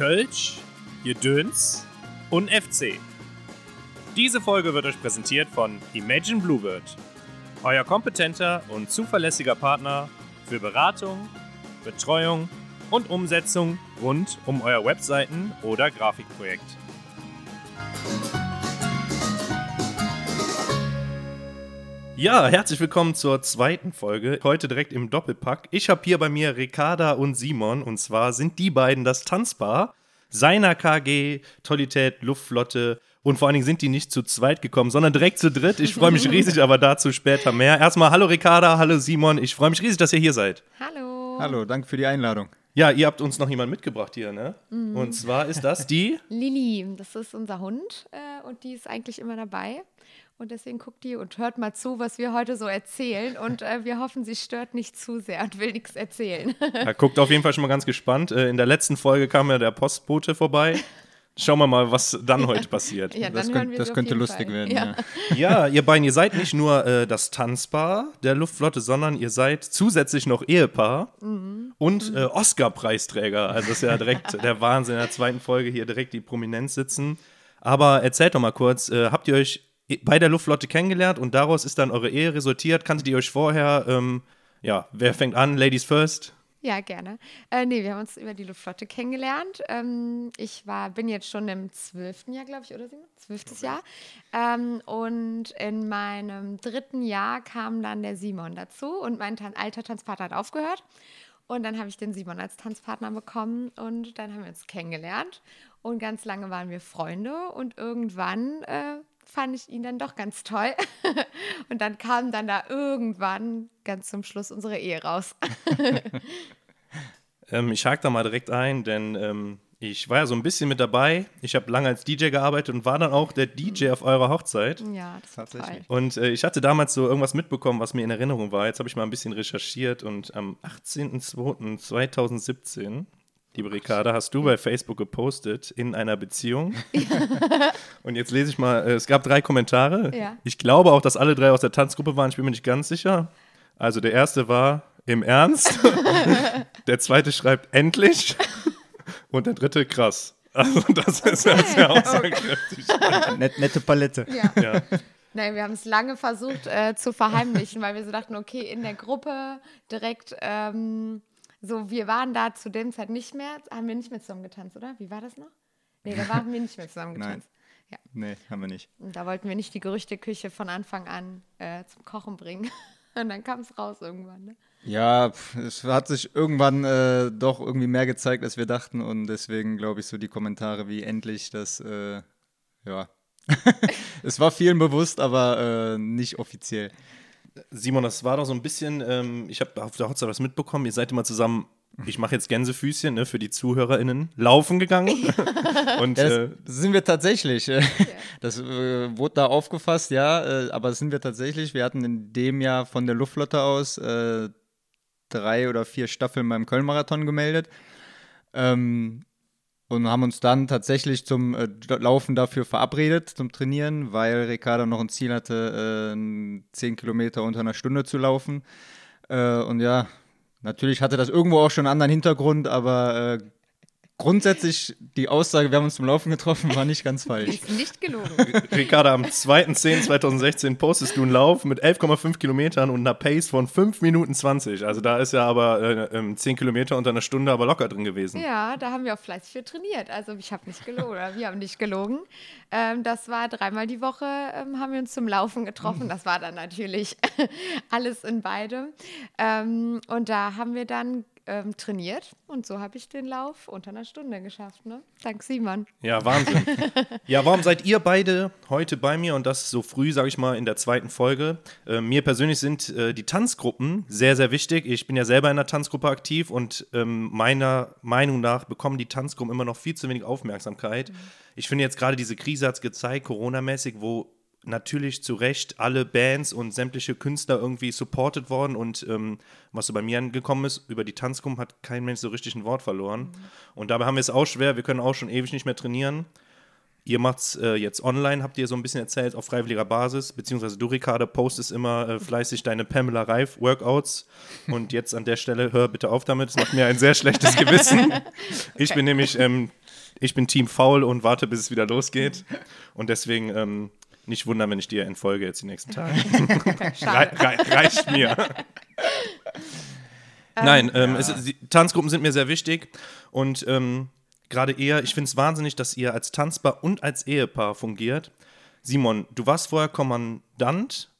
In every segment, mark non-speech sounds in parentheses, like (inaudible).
Kölsch, Gedöns und FC. Diese Folge wird euch präsentiert von Imagine Bluebird, euer kompetenter und zuverlässiger Partner für Beratung, Betreuung und Umsetzung rund um euer Webseiten- oder Grafikprojekt. Ja, herzlich willkommen zur zweiten Folge. Heute direkt im Doppelpack. Ich habe hier bei mir Ricarda und Simon und zwar sind die beiden das Tanzpaar. Seiner KG, Tollität, Luftflotte und vor allen Dingen sind die nicht zu zweit gekommen, sondern direkt zu dritt. Ich freue mich riesig, aber dazu später mehr. Erstmal hallo Ricarda, hallo Simon. Ich freue mich riesig, dass ihr hier seid. Hallo. Hallo, danke für die Einladung. Ja, ihr habt uns noch jemand mitgebracht hier, ne? Und zwar ist das die. Lilly, das ist unser Hund äh, und die ist eigentlich immer dabei. Und deswegen guckt die und hört mal zu, was wir heute so erzählen. Und äh, wir hoffen, sie stört nicht zu sehr und will nichts erzählen. (laughs) Er guckt auf jeden Fall schon mal ganz gespannt. Äh, In der letzten Folge kam ja der Postbote vorbei. Schauen wir mal, was dann heute passiert. ja, das könnt, das könnte lustig Fall. werden. Ja. Ja. Ja, ihr beiden, ihr seid nicht nur äh, das Tanzpaar der Luftflotte, sondern ihr seid zusätzlich noch Ehepaar und äh, Oscar-Preisträger. Also das ist ja direkt der Wahnsinn in der zweiten Folge hier direkt die Prominenz sitzen. Aber erzählt doch mal kurz, äh, habt ihr euch bei der Luftflotte kennengelernt und daraus ist dann eure Ehe resultiert? Kanntet ihr euch vorher, ähm, ja, wer fängt an? Ladies first? Ja, gerne. Äh, nee, wir haben uns über die Luftflotte kennengelernt. Ähm, ich war, bin jetzt schon im zwölften Jahr, glaube ich, oder Simon? Zwölftes Jahr. Ähm, und in meinem dritten Jahr kam dann der Simon dazu und mein Tan alter Tanzpartner hat aufgehört. Und dann habe ich den Simon als Tanzpartner bekommen und dann haben wir uns kennengelernt. Und ganz lange waren wir Freunde und irgendwann äh, fand ich ihn dann doch ganz toll. (laughs) und dann kam dann da irgendwann ganz zum Schluss unsere Ehe raus. (laughs) Ähm, ich hake da mal direkt ein, denn ähm, ich war ja so ein bisschen mit dabei. Ich habe lange als DJ gearbeitet und war dann auch der DJ auf eurer Hochzeit. Ja, das. Tatsächlich. Und äh, ich hatte damals so irgendwas mitbekommen, was mir in Erinnerung war. Jetzt habe ich mal ein bisschen recherchiert und am 18.02.2017, liebe Ricarda, hast du bei Facebook gepostet, in einer Beziehung. und jetzt lese ich mal, äh, es gab drei Kommentare. Ja. Ich glaube auch, dass alle drei aus der Tanzgruppe waren, ich bin mir nicht ganz sicher. Also der erste war im Ernst, (laughs) der zweite schreibt endlich und der dritte krass. Also das ist ja sehr aussagekräftig. Net, nette Palette. Ja. Ja. Nein, wir haben es lange versucht äh, zu verheimlichen, weil wir so dachten, okay, in der Gruppe direkt, ähm, so, wir waren da zu dem Zeit nicht mehr, haben wir nicht mehr zusammen getanzt, oder? Wie war das noch? Nee, da waren wir nicht mehr zusammen (laughs) Nein. getanzt. Ja. Nee, haben wir nicht. Und da wollten wir nicht die Gerüchteküche von Anfang an äh, zum Kochen bringen. (laughs) Und dann kam es raus irgendwann. Ne? Ja, es hat sich irgendwann äh, doch irgendwie mehr gezeigt, als wir dachten. Und deswegen glaube ich so die Kommentare wie endlich, das, äh, ja. (laughs) es war vielen bewusst, aber äh, nicht offiziell. Simon, das war doch so ein bisschen, ähm, ich habe auf der Hochzeit was mitbekommen, ihr seid immer zusammen, ich mache jetzt Gänsefüßchen ne, für die ZuhörerInnen, laufen gegangen. (laughs) Und Ja, das, äh, sind wir tatsächlich. Das äh, wurde da aufgefasst, ja, äh, aber das sind wir tatsächlich. Wir hatten in dem Jahr von der Luftflotte aus äh, drei oder vier Staffeln beim Köln-Marathon gemeldet. Ähm, und haben uns dann tatsächlich zum äh, Laufen dafür verabredet, zum Trainieren, weil Ricardo noch ein Ziel hatte, äh, 10 Kilometer unter einer Stunde zu laufen. Äh, und ja, natürlich hatte das irgendwo auch schon einen anderen Hintergrund, aber äh, grundsätzlich die Aussage, wir haben uns zum Laufen getroffen, war nicht ganz (laughs) falsch. Ist nicht gelogen. Ricarda, am 2.10.2016 postest du einen Lauf mit 11,5 Kilometern und einer Pace von 5 Minuten 20. Also da ist ja aber äh, ähm, 10 Kilometer unter einer Stunde aber locker drin gewesen. Ja, da haben wir auch fleißig für trainiert. Also ich habe nicht gelogen, wir haben nicht gelogen. Ähm, das war dreimal die Woche, ähm, haben wir uns zum Laufen getroffen. Das war dann natürlich (laughs) alles in beidem. Ähm, und da haben wir dann ähm, trainiert und so habe ich den Lauf unter einer Stunde geschafft. Ne? Dank Simon. Ja, Wahnsinn. ja, warum seid ihr beide heute bei mir und das so früh, sage ich mal, in der zweiten Folge? Äh, mir persönlich sind äh, die Tanzgruppen sehr, sehr wichtig. Ich bin ja selber in einer Tanzgruppe aktiv und ähm, meiner Meinung nach bekommen die Tanzgruppen immer noch viel zu wenig Aufmerksamkeit. Ich finde jetzt gerade diese Krise hat es gezeigt, Corona-mäßig, wo natürlich zu Recht alle Bands und sämtliche Künstler irgendwie supported worden und ähm, was so bei mir angekommen ist, über die Tanzgruppen hat kein Mensch so richtig ein Wort verloren. Und dabei haben wir es auch schwer, wir können auch schon ewig nicht mehr trainieren. Ihr macht es äh, jetzt online, habt ihr so ein bisschen erzählt, auf freiwilliger Basis, beziehungsweise du, Ricarda, postest immer äh, fleißig deine Pamela Reif Workouts. Und jetzt an der Stelle, hör bitte auf damit, das macht mir ein sehr schlechtes Gewissen. (laughs) Ich bin nämlich ähm, Ich bin Team Faul und warte, bis es wieder losgeht. Und deswegen ähm, nicht wundern, wenn ich dir entfolge jetzt die nächsten Tage. (laughs) Re rei reicht mir. Nein, ähm, es, die Tanzgruppen sind mir sehr wichtig und ähm, gerade eher, ich finde es wahnsinnig, dass ihr als Tanzpaar und als Ehepaar fungiert. Simon, du warst vorher Kommandant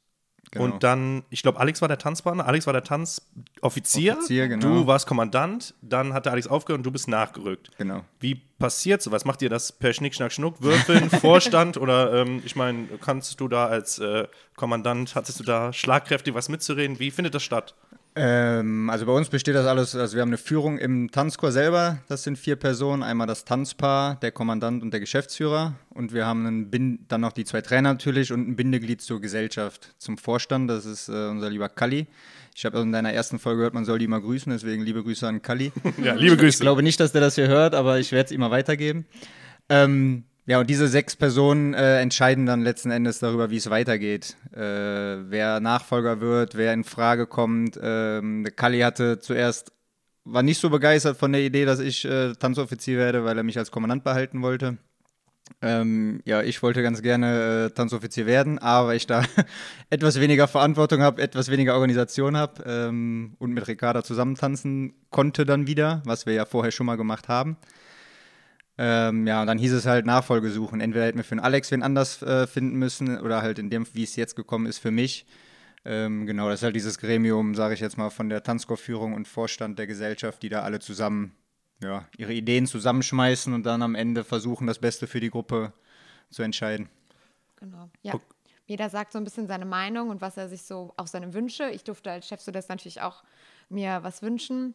Genau. und dann, ich glaube, Alex war der Tanzpartner, Alex war der Tanzoffizier. Offizier, genau. Du warst Kommandant, dann hat der Alex aufgehört und du bist nachgerückt. Genau. Wie passiert sowas? Macht ihr das per Schnick, Schnack, Schnuck, Würfeln, (laughs) Vorstand oder ähm, ich meine, kannst du da als äh, Kommandant, hattest du da schlagkräftig was mitzureden? Wie findet das statt? Ähm, also bei uns besteht das alles, also wir haben eine Führung im Tanzchor selber, das sind vier Personen, einmal das Tanzpaar, der Kommandant und der Geschäftsführer und wir haben einen Bin dann noch die zwei Trainer natürlich und ein Bindeglied zur Gesellschaft, zum Vorstand, das ist äh, unser lieber Kalli. Ich habe in deiner ersten Folge gehört, man soll die immer grüßen, deswegen liebe Grüße an Kalli. (laughs) Ja, liebe Ich Grüße. glaube nicht, dass der das hier hört, aber ich werde es ihm mal weitergeben. Ähm, ja, und diese sechs Personen äh, entscheiden dann letzten Endes darüber, wie es weitergeht. Äh, wer Nachfolger wird, wer in Frage kommt. Ähm, Kalli hatte zuerst, war nicht so begeistert von der Idee, dass ich äh, Tanzoffizier werde, weil er mich als Kommandant behalten wollte. Ähm, ja, ich wollte ganz gerne äh, Tanzoffizier werden, aber ich da (laughs) etwas weniger Verantwortung habe, etwas weniger Organisation habe ähm, und mit Ricarda zusammen tanzen konnte dann wieder, was wir ja vorher schon mal gemacht haben. Ähm, ja, und dann hieß es halt Nachfolge suchen. Entweder hätten wir für den Alex wen anders äh, finden müssen oder halt in dem, wie es jetzt gekommen ist, für mich. Ähm, genau, das ist halt dieses Gremium, sage ich jetzt mal, von der Tanzchorführung und Vorstand der Gesellschaft, die da alle zusammen ja, ihre Ideen zusammenschmeißen und dann am Ende versuchen, das Beste für die Gruppe zu entscheiden. Genau. Ja. Jeder sagt so ein bisschen seine Meinung und was er sich so, auch seine Wünsche. Ich durfte als Chef so das natürlich auch mir was wünschen.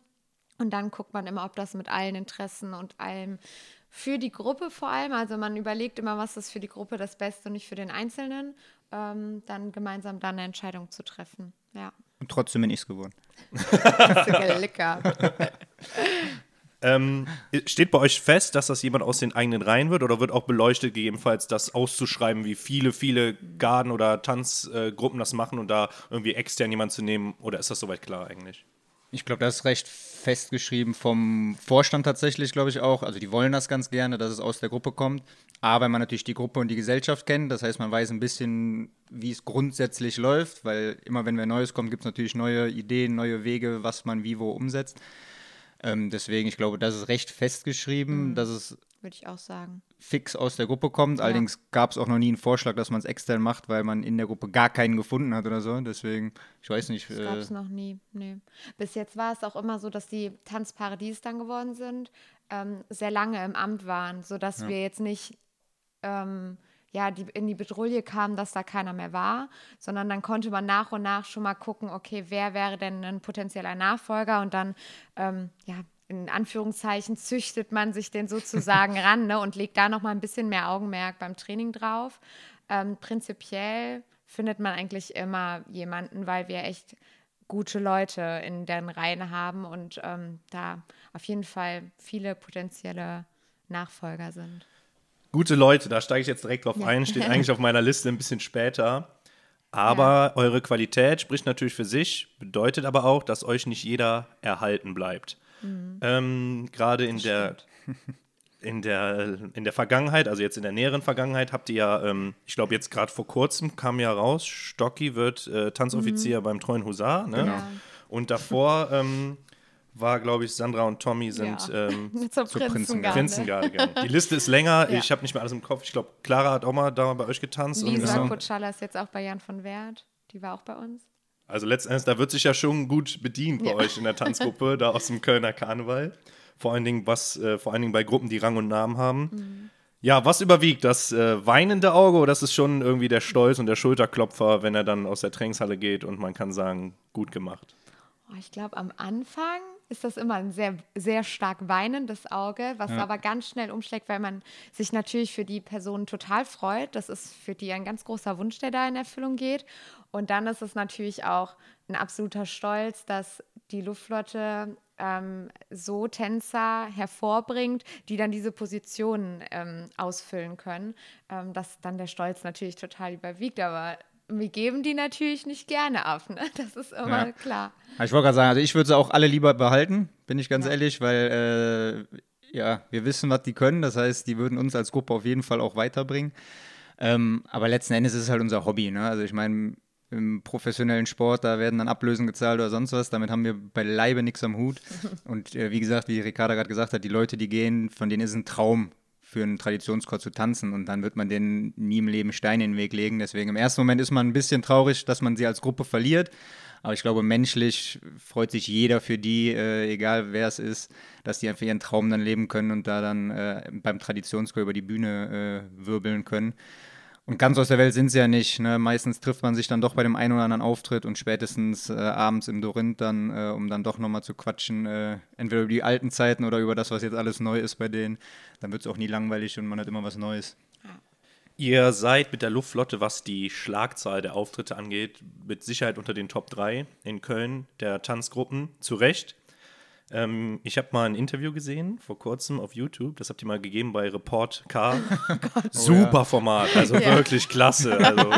Und dann guckt man immer, ob das mit allen Interessen und allem für die Gruppe vor allem, also man überlegt immer, was ist für die Gruppe das Beste und nicht für den Einzelnen, ähm, dann gemeinsam dann eine Entscheidung zu treffen. Ja, Und trotzdem bin ich es geworden. gehabt. (laughs) Ähm, steht bei euch fest, dass das jemand aus den eigenen Reihen wird oder wird auch beleuchtet, gegebenenfalls das auszuschreiben, wie viele, viele Garden- oder Tanzgruppen das machen und da irgendwie extern jemanden zu nehmen? Oder ist das soweit klar eigentlich? Ich glaube, das ist recht festgeschrieben vom Vorstand tatsächlich, glaube ich auch. Also die wollen das ganz gerne, dass es aus der Gruppe kommt. Aber wenn man natürlich die Gruppe und die Gesellschaft kennt, das heißt, man weiß ein bisschen, wie es grundsätzlich läuft, weil immer wenn wer Neues kommt, gibt es natürlich neue Ideen, neue Wege, was man wie wo umsetzt. Ähm, deswegen, ich glaube, das ist recht festgeschrieben, dass es Würde ich auch sagen. fix aus der Gruppe kommt. Allerdings gab es auch noch nie einen Vorschlag, dass man es extern macht, weil man in der Gruppe gar keinen gefunden hat oder so. Deswegen, ich weiß nicht. Das gab Äh, es noch nie. Nee. Bis jetzt war es auch immer so, dass die Tanzpaare, die es dann geworden sind, ähm, sehr lange im Amt waren, sodass wir jetzt nicht ähm, ja, die, in die Bedrohung kamen, dass da keiner mehr war, sondern dann konnte man nach und nach schon mal gucken, okay, wer wäre denn ein potenzieller Nachfolger und dann, ähm, ja, in Anführungszeichen züchtet man sich den sozusagen (laughs) ran ne, und legt da noch mal ein bisschen mehr Augenmerk beim Training drauf. Ähm, prinzipiell findet man eigentlich immer jemanden, weil wir echt gute Leute in deren Reihen haben und ähm, da auf jeden Fall viele potenzielle Nachfolger sind. Gute Leute, da steige ich jetzt direkt drauf Ja. ein, steht (laughs) eigentlich auf meiner Liste ein bisschen später. Aber eure Qualität spricht natürlich für sich, bedeutet aber auch, dass euch nicht jeder erhalten bleibt. Ähm, Gerade in der, (laughs) in, der, in der Vergangenheit, also jetzt in der näheren Vergangenheit, habt ihr ja, ähm, ich glaube jetzt gerade vor kurzem kam ja raus, Stocki wird äh, Tanzoffizier beim Treuen Husar. Ne? Ja. Und davor ähm, war, glaube ich, Sandra und Tommy sind Ja. ähm, (laughs) Zur Zur Prinzengarde. Prinzengarde gegangen. Die Liste ist länger, Ja. ich habe nicht mehr alles im Kopf. Ich glaube, Clara hat auch mal da bei euch getanzt. und Lisa genau. Kutschala ist jetzt auch bei Jan von Wert. Die war auch bei uns. Also letztendlich, da wird sich ja schon gut bedient bei Ja. euch in der Tanzgruppe, (laughs) da aus dem Kölner Karneval. Vor allen Dingen, was, äh, vor allen Dingen bei Gruppen, die Rang und Namen haben. Mhm. Ja, was überwiegt? Das äh, weinende Auge oder das ist schon irgendwie der Stolz und der Schulterklopfer, wenn er dann aus der Trainingshalle geht und man kann sagen, gut gemacht. Oh, ich glaube, am Anfang ist das immer ein sehr, sehr stark weinendes Auge, was aber ganz schnell umschlägt, weil man sich natürlich für die Person total freut. Das ist für die ein ganz großer Wunsch, der da in Erfüllung geht. Und dann ist es natürlich auch ein absoluter Stolz, dass die Luftflotte ähm, so Tänzer hervorbringt, die dann diese Positionen ähm, ausfüllen können, ähm, dass dann der Stolz natürlich total überwiegt. Aber wir geben die natürlich nicht gerne ab. Ne? (laughs) Das ist immer Ja. klar. Ich wollte gerade sagen, also ich würde sie auch alle lieber behalten, bin ich ganz Ja. ehrlich, weil äh, ja, wir wissen, was die können. Das heißt, die würden uns als Gruppe auf jeden Fall auch weiterbringen. Ähm, aber letzten Endes ist es halt unser Hobby. Ne? Also ich meine, im professionellen Sport, da werden dann Ablösen gezahlt oder sonst was. Damit haben wir bei Leibe nichts am Hut. (laughs) Und äh, wie gesagt, wie Ricarda gerade gesagt hat, die Leute, die gehen, von denen ist ein Traum, für einen Traditionschor zu tanzen und dann wird man denen nie im Leben Steine in den Weg legen. Deswegen im ersten Moment ist man ein bisschen traurig, dass man sie als Gruppe verliert. Aber ich glaube, menschlich freut sich jeder für die, äh, egal wer es ist, dass die einfach ihren Traum dann leben können und da dann äh, beim Traditionschor über die Bühne äh, wirbeln können. Und ganz aus der Welt sind sie ja nicht. Ne? Meistens trifft man sich dann doch bei dem einen oder anderen Auftritt und spätestens äh, abends im Dorint dann, äh, um dann doch nochmal zu quatschen, äh, entweder über die alten Zeiten oder über das, was jetzt alles neu ist bei denen. Dann wird es auch nie langweilig und man hat immer was Neues. Ihr seid mit der Luftflotte, was die Schlagzahl der Auftritte angeht, mit Sicherheit unter den Top 3 in Köln der Tanzgruppen. Zu Recht. Ähm, ich habe mal ein Interview gesehen vor kurzem auf YouTube. Das habt ihr mal gegeben bei Report K. (laughs) super Format, also ja. wirklich klasse. Also,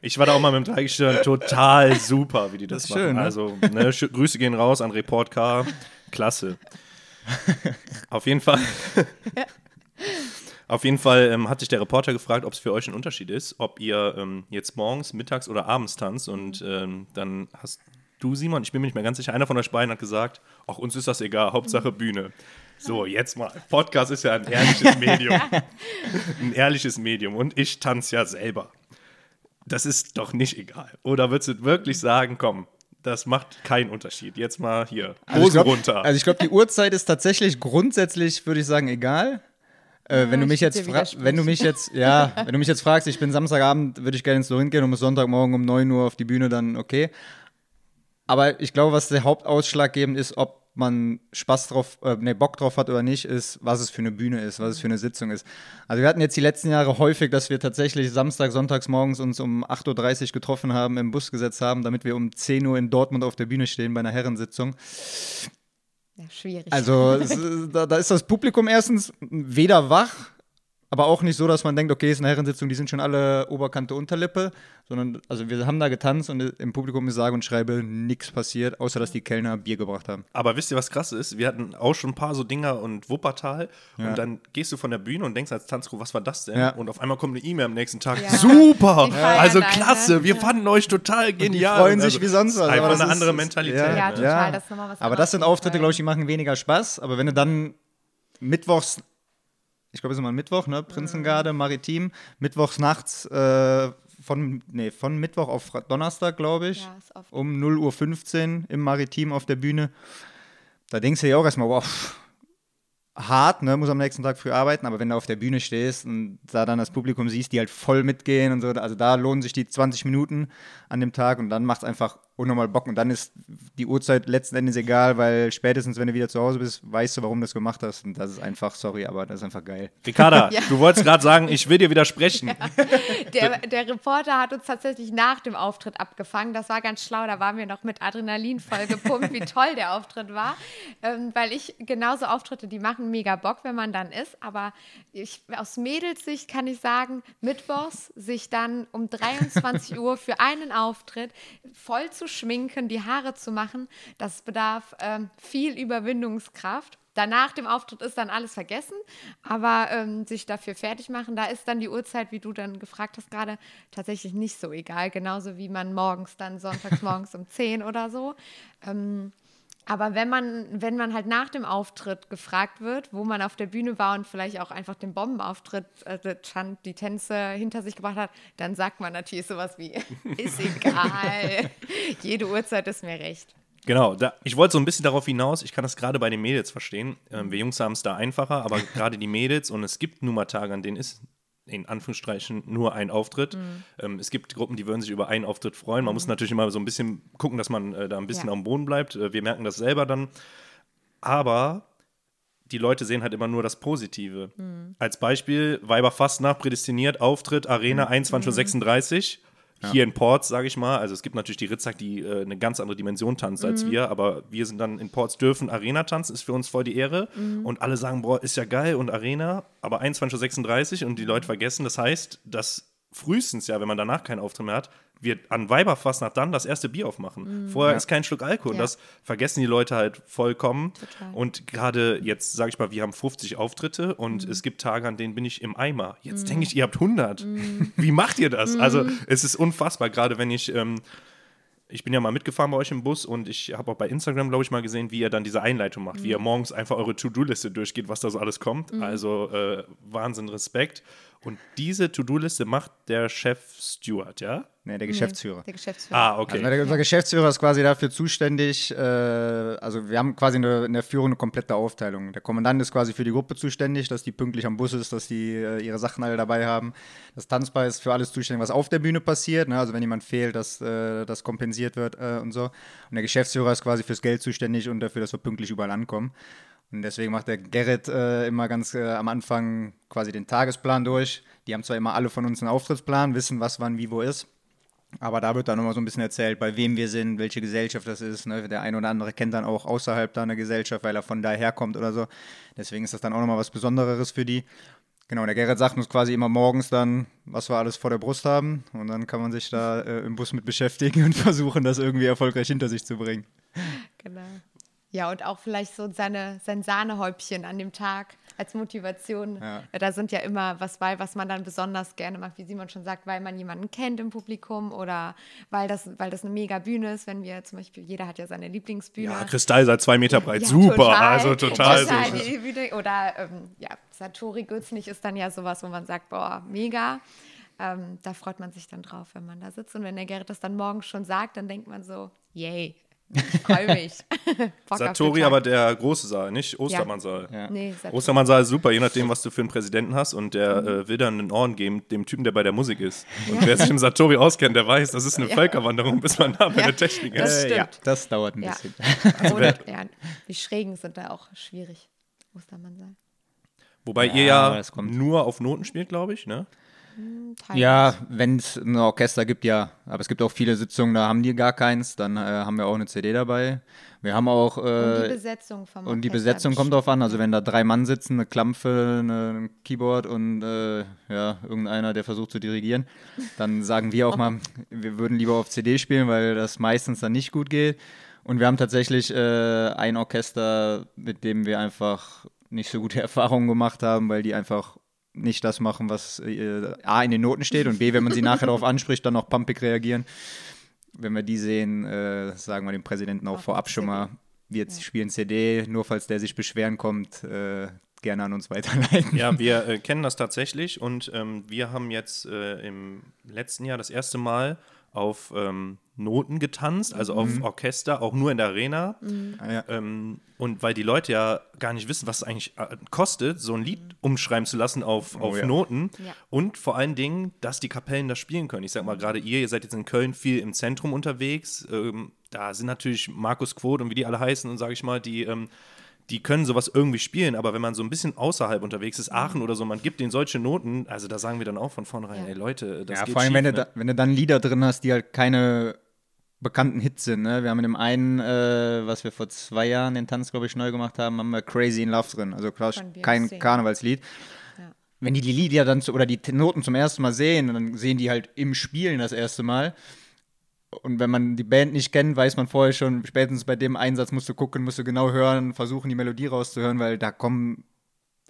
ich war da auch mal mit dem Dreigestirn total super, wie die das, das machen. Schön, ne? Also ne, Grüße gehen raus an Report K. Klasse. (laughs) auf jeden Fall. Auf jeden Fall ähm, hat sich der Reporter gefragt, ob es für euch ein Unterschied ist, ob ihr ähm, jetzt morgens, mittags oder abends tanzt. Und ähm, dann hast du, Simon, ich bin mir nicht mehr ganz sicher, einer von euch beiden hat gesagt, auch uns ist das egal, Hauptsache Bühne. So, jetzt mal. Podcast ist ja ein ehrliches Medium. (laughs) ein ehrliches Medium. Und ich tanze ja selber. Das ist doch nicht egal. Oder würdest du wirklich sagen, komm, das macht keinen Unterschied. Jetzt mal hier, Hose also glaub, runter. Also ich glaube, die Uhrzeit ist tatsächlich grundsätzlich, würde ich sagen, egal. Äh, wenn du mich jetzt wenn du mich jetzt ja, wenn du mich jetzt fragst, ich bin Samstagabend, würde ich gerne ins Lorin gehen und muss Sonntagmorgen um 9 Uhr auf die Bühne, dann okay. Aber ich glaube, was der Hauptausschlaggebend ist, ob man Spaß drauf, äh, nee, Bock drauf hat oder nicht, ist, was es für eine Bühne ist, was es für eine Sitzung ist. Also wir hatten jetzt die letzten Jahre häufig, dass wir tatsächlich Samstag, Sonntags morgens uns um 8.30 Uhr getroffen haben, im Bus gesetzt haben, damit wir um 10 Uhr in Dortmund auf der Bühne stehen bei einer Herrensitzung. Ja, schwierig. Also (laughs) da, da ist das Publikum erstens weder wach, aber auch nicht so, dass man denkt, okay, es ist eine Herrensitzung, die sind schon alle Oberkante, Unterlippe, sondern also wir haben da getanzt und im Publikum ist sage und schreibe nichts passiert, außer dass die Kellner Bier gebracht haben. Aber wisst ihr, was krass ist? Wir hatten auch schon ein paar so Dinger und Wuppertal ja. und dann gehst du von der Bühne und denkst als Tanzcrew, was war das denn? Ja. Und auf einmal kommt eine E-Mail am nächsten Tag. Ja. (laughs) Super! Also klasse, wir fanden euch total genial. Und die freuen sich also, wie sonst was. Einfach eine andere Mentalität. Ja, total. Das ist nochmal was aber das sind Auftritte, glaube ich, die machen weniger Spaß, aber wenn du dann mittwochs ich glaube, es ist immer Mittwoch, ne? Prinzengarde, Maritim. Mittwochs nachts äh, von, nee, von Mittwoch auf Donnerstag, glaube ich. Ja, um 0.15 Uhr im Maritim auf der Bühne. Da denkst du ja auch erstmal, wow, hart, ne, muss am nächsten Tag früh arbeiten, aber wenn du auf der Bühne stehst und da dann das Publikum siehst, die halt voll mitgehen und so, also da lohnen sich die 20 Minuten an dem Tag und dann macht es einfach unnormal Bock und dann ist die Uhrzeit letzten Endes egal, weil spätestens, wenn du wieder zu Hause bist, weißt du, warum du das gemacht hast und das ist einfach, sorry, aber das ist einfach geil. Ricarda, (laughs) ja. du wolltest gerade sagen, ich will dir widersprechen. Ja. Der, der, Reporter hat uns tatsächlich nach dem Auftritt abgefangen, das war ganz schlau, da waren wir noch mit Adrenalin voll gepumpt, wie toll der Auftritt war, ähm, weil ich genauso Auftritte, die machen mega Bock, wenn man dann ist, aber ich, aus Mädelssicht kann ich sagen, mittwochs sich dann um 23 (laughs) Uhr für einen Auftritt voll zu schminken, die Haare zu machen, das bedarf ähm, viel Überwindungskraft. Danach dem Auftritt ist dann alles vergessen, aber ähm, sich dafür fertig machen, da ist dann die Uhrzeit, wie du dann gefragt hast gerade, tatsächlich nicht so egal. Genauso wie man morgens dann sonntags morgens um 10 oder so. Ähm, aber wenn man, wenn man halt nach dem Auftritt gefragt wird, wo man auf der Bühne war und vielleicht auch einfach den Bombenauftritt, äh, die Tänze hinter sich gebracht hat, dann sagt man natürlich sowas wie, (laughs) ist egal, (laughs) jede Uhrzeit ist mir recht. Genau, da, ich wollte so ein bisschen darauf hinaus, ich kann das gerade bei den Mädels verstehen. Ähm, wir Jungs haben es da einfacher, aber (laughs) gerade die Mädels und es gibt nun mal Tage, an denen ist in Anführungsstrichen nur ein Auftritt. Mhm. Ähm, es gibt Gruppen, die würden sich über einen Auftritt freuen. Man mhm. muss natürlich immer so ein bisschen gucken, dass man äh, da ein bisschen ja. am Boden bleibt. Äh, wir merken das selber dann. Aber die Leute sehen halt immer nur das Positive. Mhm. Als Beispiel, Weiber fast nach prädestiniert, Auftritt, Arena mhm. 21.36 Uhr. Ja. Hier in Ports, sage ich mal, also es gibt natürlich die Ritzak, die äh, eine ganz andere Dimension tanzt mhm. als wir, aber wir sind dann in Ports, dürfen Arena tanzen, ist für uns voll die Ehre. Mhm. Und alle sagen, boah, ist ja geil und Arena, aber 21.36 Uhr und die Leute vergessen, das heißt, dass frühestens ja, wenn man danach keinen Auftritt mehr hat, wir an Weiberfastnacht dann das erste Bier aufmachen. Vorher ist kein Schluck Alkohol. Und Ja. das vergessen die Leute halt vollkommen. Total. Und gerade jetzt, sage ich mal, wir haben 50 Auftritte und Mhm. es gibt Tage, an denen bin ich im Eimer. Jetzt denke ich, ihr habt 100. (laughs) Wie macht ihr das? Also Mhm. es ist unfassbar, gerade wenn ich... Ähm, ich bin ja mal mitgefahren bei euch im Bus und ich habe auch bei Instagram, glaube ich, mal gesehen, wie ihr dann diese Einleitung macht, Mhm. wie ihr morgens einfach eure To-Do-Liste durchgeht, was da so alles kommt. Also äh, Wahnsinn, Respekt. Und diese To-Do-Liste macht der Chef Stewart, ja? Nee, der Geschäftsführer. Der Geschäftsführer. Ah, okay. Also, der, unser Geschäftsführer ist quasi dafür zuständig. Äh, also wir haben quasi eine, in der Führung eine komplette Aufteilung. Der Kommandant ist quasi für die Gruppe zuständig, dass die pünktlich am Bus ist, dass die äh, ihre Sachen alle dabei haben. Das Tanzbar ist für alles zuständig, was auf der Bühne passiert. Ne? Also wenn jemand fehlt, dass äh, das kompensiert wird äh, und so. Und der Geschäftsführer ist quasi fürs Geld zuständig und dafür, dass wir pünktlich überall ankommen. Und deswegen macht der Gerrit äh, immer ganz äh, am Anfang quasi den Tagesplan durch. Die haben zwar immer alle von uns einen Auftrittsplan, wissen, was wann wie wo ist. Aber da wird dann nochmal so ein bisschen erzählt, bei wem wir sind, welche Gesellschaft das ist. Ne? Der ein oder andere kennt dann auch außerhalb da eine Gesellschaft, weil er von daher kommt oder so. Deswegen ist das dann auch nochmal was Besonderes für die. Genau, der Gerrit sagt uns quasi immer morgens dann, was wir alles vor der Brust haben. Und dann kann man sich da äh, im Bus mit beschäftigen (laughs) und versuchen, das irgendwie erfolgreich hinter sich zu bringen. Genau. Ja, und auch vielleicht so seine, sein Sahnehäubchen an dem Tag als Motivation. Ja. Da sind ja immer was bei, was man dann besonders gerne macht, wie Simon schon sagt, weil man jemanden kennt im Publikum oder weil das, weil das eine mega Bühne ist, wenn wir zum Beispiel, jeder hat ja seine Lieblingsbühne. Ja, Kristall seit zwei Meter breit. Ja, Super, total. also total. Total so. Oder ähm, ja, Satori Gütznig ist dann ja sowas, wo man sagt, boah, mega. Ähm, da freut man sich dann drauf, wenn man da sitzt. Und wenn der Gerrit das dann morgens schon sagt, dann denkt man so, yay, ich freue mich. (laughs) Satori, aber der große Saal, nicht Ostermannsaal. Ja. Nee, Satori. Ostermannsaal ist super, je nachdem, was du für einen Präsidenten hast. Und der Mhm. äh, will dann einen Orden geben, dem Typen, der bei der Musik ist. (laughs) Und wer sich im Satori auskennt, der weiß, das ist eine Ja. Völkerwanderung, bis man da bei Ja, der Technik das ist. stimmt. ja, das dauert ein Ja. bisschen. Oder, ja, die Schrägen sind da auch schwierig. Ostermannsaal. Wobei Ja, ihr ja aber das kommt. nur auf Noten spielt, glaube ich, ne? Teilweise. Ja, wenn es ein Orchester gibt, ja. Aber es gibt auch viele Sitzungen, da haben die gar keins. Dann äh, haben wir auch eine CD dabei. Wir haben auch. Und die Äh, Besetzung vom und die Besetzung kommt drauf an. Also, wenn da drei Mann sitzen, eine Klampfe, eine, ein Keyboard und äh, ja, irgendeiner, der versucht zu dirigieren, dann sagen wir auch mal, wir würden lieber auf CD spielen, weil das meistens dann nicht gut geht. Und wir haben tatsächlich äh, ein Orchester, mit dem wir einfach nicht so gute (laughs) Erfahrungen gemacht haben, weil die einfach nicht das machen, was äh, A in den Noten steht und B, wenn man sie nachher darauf anspricht, dann auch pumpig reagieren. Wenn wir die sehen, äh, sagen wir dem Präsidenten auch vorab schon mal, wir spielen CD, nur falls der sich beschweren kommt, äh, gerne an uns weiterleiten. Ja, wir (laughs) äh, kennen das tatsächlich und ähm, wir haben jetzt äh, im letzten Jahr das erste Mal auf ähm, Noten getanzt, also auf Orchester, auch nur in der Arena. Ah, ja. Ähm, und weil die Leute ja gar nicht wissen, was es eigentlich äh, kostet, so ein Lied umschreiben zu lassen auf, auf ja. Noten. Ja. Und vor allen Dingen, dass die Kapellen das spielen können. Ich sag mal, gerade ihr, ihr seid jetzt in Köln viel im Zentrum unterwegs. Ähm, da sind natürlich Markus Quoth und wie die alle heißen und sage ich mal, die. Die können sowas irgendwie spielen, aber wenn man so ein bisschen außerhalb unterwegs ist, Aachen oder so, man gibt denen solche Noten, also da sagen wir dann auch von vornherein, Ja. ey Leute, das ja, geht vor allem, schief, wenn, du ne? da, wenn du dann Lieder drin hast, die halt keine bekannten Hits sind. Ne? Wir haben in dem einen, äh, was wir vor zwei Jahren den Tanz, glaube ich, neu gemacht haben, haben wir Crazy in Love drin. Also quasi Von kein. Karnevalslied. Ja. Wenn die die Lieder dann zu, oder die Noten zum ersten Mal sehen, dann sehen die halt im Spielen das erste Mal. Und wenn man die Band nicht kennt, weiß man vorher schon, spätestens bei dem Einsatz musst du gucken, musst du genau hören, versuchen die Melodie rauszuhören, weil da kommen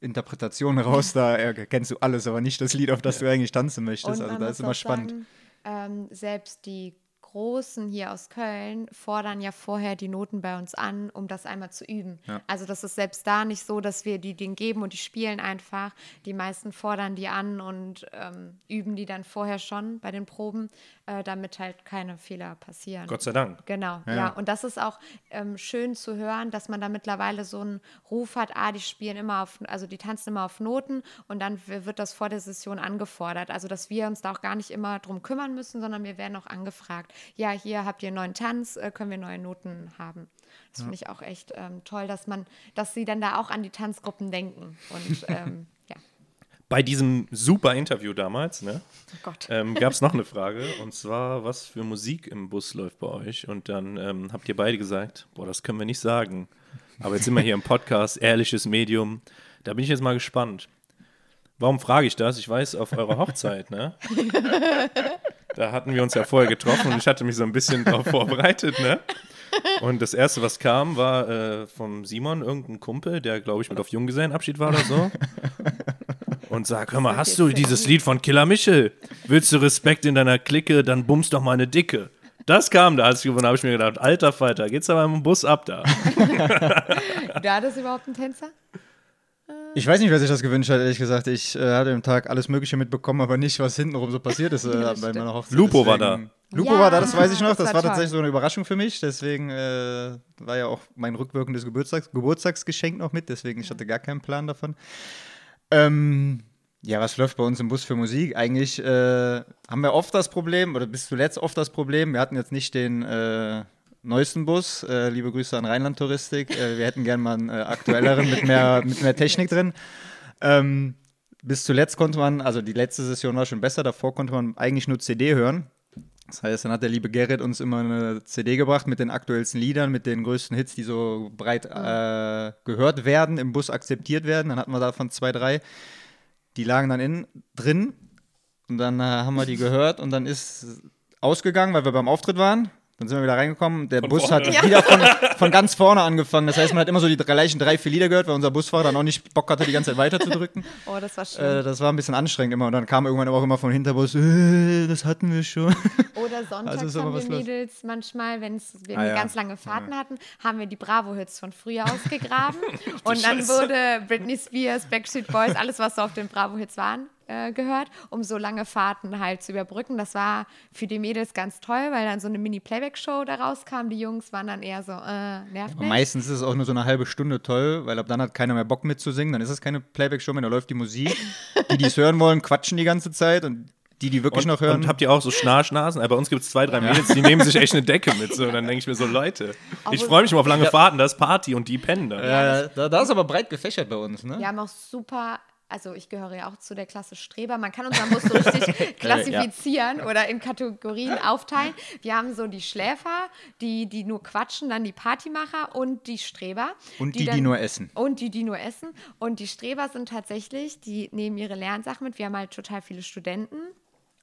Interpretationen raus, da erkennst du alles, aber nicht das Lied, auf das du eigentlich tanzen möchtest. Und also da ist immer spannend. Sagen, ähm, selbst die Großen hier aus Köln fordern ja vorher die Noten bei uns an, um das einmal zu üben. Ja. Also das ist selbst da nicht so, dass wir die denen geben und die spielen einfach. Die meisten fordern die an und ähm, üben die dann vorher schon bei den Proben, äh, damit halt keine Fehler passieren. Gott sei Dank. Genau, Ja, ja. ja. Und das ist auch ähm, schön zu hören, dass man da mittlerweile so einen Ruf hat, ah, die spielen immer auf, also die tanzen immer auf Noten und dann wird das vor der Session angefordert. Also, dass wir uns da auch gar nicht immer drum kümmern müssen, sondern wir werden auch angefragt. Ja, hier habt ihr einen neuen Tanz, äh, können wir neue Noten haben. Das finde ich auch echt ähm, toll, dass man, dass sie dann da auch an die Tanzgruppen denken. Und (laughs) ähm, ja, Bei diesem super Interview damals, ne? oh Gott. ähm, gab es noch eine Frage und zwar, was für Musik im Bus läuft bei euch? Und dann ähm, habt ihr beide gesagt, boah, das können wir nicht sagen. Aber jetzt sind wir hier im Podcast, ehrliches Medium. Da bin ich jetzt mal gespannt. Warum frage ich das? Ich weiß, auf eurer Hochzeit, ne? da hatten wir uns ja vorher getroffen und ich hatte mich so ein bisschen darauf vorbereitet, ne? Und das erste, was kam, war äh, vom Simon, irgendein Kumpel, der, glaube ich, mit auf Junggesellenabschied war oder so. Und sag, hör mal, hast du dieses Lied von Killer Michel? Willst du Respekt in deiner Clique, dann bummst doch mal eine Dicke. Das kam da, als ich gewonnen habe, ich mir gedacht, alter Falter, geht's aber im Bus ab da. (laughs) War das überhaupt ein Tänzer? Ich weiß nicht, wer sich das gewünscht hat, ehrlich gesagt. Ich äh, hatte im Tag alles Mögliche mitbekommen, aber nicht, was hintenrum so passiert ist äh, Ja, bei meiner Hochzeit. Lupo war da. Lupo Ja, war da, das weiß ich noch. das Das war war toll. tatsächlich so eine Überraschung für mich. Deswegen äh, war ja auch mein rückwirkendes Geburtstags Geburtstagsgeschenk noch mit. Deswegen, ich hatte gar keinen Plan davon. Ähm, ja, was läuft bei uns im Bus für Musik? Eigentlich äh, haben wir oft das Problem, oder bis zuletzt oft das Problem, wir hatten jetzt nicht den äh, neuesten Bus. Äh, liebe Grüße an Rheinland Touristik. Äh, wir hätten gern mal einen äh, aktuelleren mit mehr, (laughs) mit mehr Technik drin. Ähm, bis zuletzt konnte man, also die letzte Session war schon besser, davor konnte man eigentlich nur CD hören. Das heißt, dann hat der liebe Gerrit uns immer eine CD gebracht mit den aktuellsten Liedern, mit den größten Hits, die so breit äh, gehört werden, im Bus akzeptiert werden. Dann hatten wir davon zwei, drei. Die lagen dann in, drin und dann äh, haben wir die gehört und dann ist ausgegangen, weil wir beim Auftritt waren. Dann sind wir wieder reingekommen. Der Bus vorne. hat wieder von, (laughs) von ganz vorne angefangen. Das heißt, man hat immer so die gleichen drei, vier Lieder gehört, weil unser Busfahrer dann auch nicht Bock hatte, die ganze Zeit weiterzudrücken. (laughs) Oh, das war schön. Äh, das war ein bisschen anstrengend immer. Und dann kam irgendwann auch immer von Hinterbus, äh, das hatten wir schon. Oder sonntags Also haben wir los. Mädels manchmal, wenn wir Ah, ja. ganz lange Fahrten hatten, haben wir die Bravo-Hits von früher ausgegraben. (laughs) und dann Scheiße. wurde Britney Spears, Backstreet Boys, alles, was so auf den Bravo-Hits waren, äh, gehört, um so lange Fahrten halt zu überbrücken. Das war für die Mädels ganz toll, weil dann so eine Mini-Playback-Show da rauskam. Die Jungs waren dann eher so, äh, nervt Aber nicht. meistens ist es auch nur so eine halbe Stunde toll, weil ab dann hat keiner mehr Bock mitzusingen. Dann ist es keine Playback-Show mehr, da läuft die Musik. Die, die es hören wollen, quatschen die ganze Zeit und die, die wirklich Und, noch hören. und habt ihr auch so Schnarchnasen? Bei uns gibt es zwei, drei Mädels, die nehmen sich echt eine Decke mit. So. Und dann denke ich mir so, Leute, ich freue mich immer auf lange Fahrten, da ist Party und die pennen da. ja, da, da ist aber breit gefächert bei uns, ne? Wir haben auch super, also ich gehöre ja auch zu der Klasse Streber. Man kann unseren Bus so richtig (laughs) klassifizieren oder in Kategorien aufteilen. Wir haben so die Schläfer, die, die nur quatschen, dann die Partymacher und die Streber. Und die, die dann- nur essen. Und die, die nur essen. Und die Streber sind tatsächlich, die nehmen ihre Lernsachen mit. Wir haben halt total viele Studenten.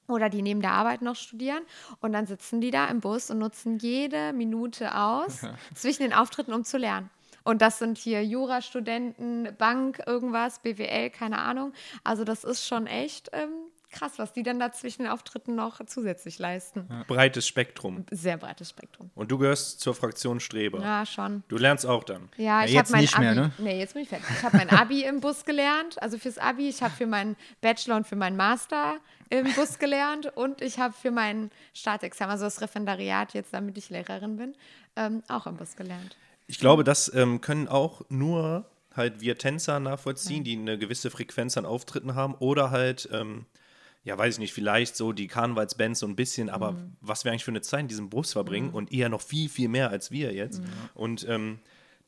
Oder die neben der Arbeit noch studieren und dann sitzen die da im Bus und nutzen jede Minute aus (laughs) zwischen den Auftritten, um zu lernen. Und das sind hier Jurastudenten, Bank, irgendwas, BWL, keine Ahnung. Also das ist schon echt ähm, krass, was die dann da zwischen den Auftritten noch zusätzlich leisten. Breites Spektrum. Sehr breites Spektrum. Und du gehörst zur Fraktion Streber. Ja, schon. Du lernst auch dann. Ja, Ja, ich jetzt habe mein nicht Abi. mehr, ne? Nee, jetzt bin ich fertig. Ich habe mein Abi im Bus gelernt, also fürs Abi. Ich habe für meinen Bachelor und für meinen Master im Bus gelernt und ich habe für mein Staatsexamen, also das Referendariat jetzt, damit ich Lehrerin bin, ähm, auch im Bus gelernt. Ich glaube, das ähm, können auch nur halt wir Tänzer nachvollziehen, die eine gewisse Frequenz an Auftritten haben oder halt, ähm, ja, weiß ich nicht, vielleicht so die Karnevalsbands so ein bisschen, aber was wir eigentlich für eine Zeit in diesem Bus verbringen und eher noch viel, viel mehr als wir jetzt. Und ähm,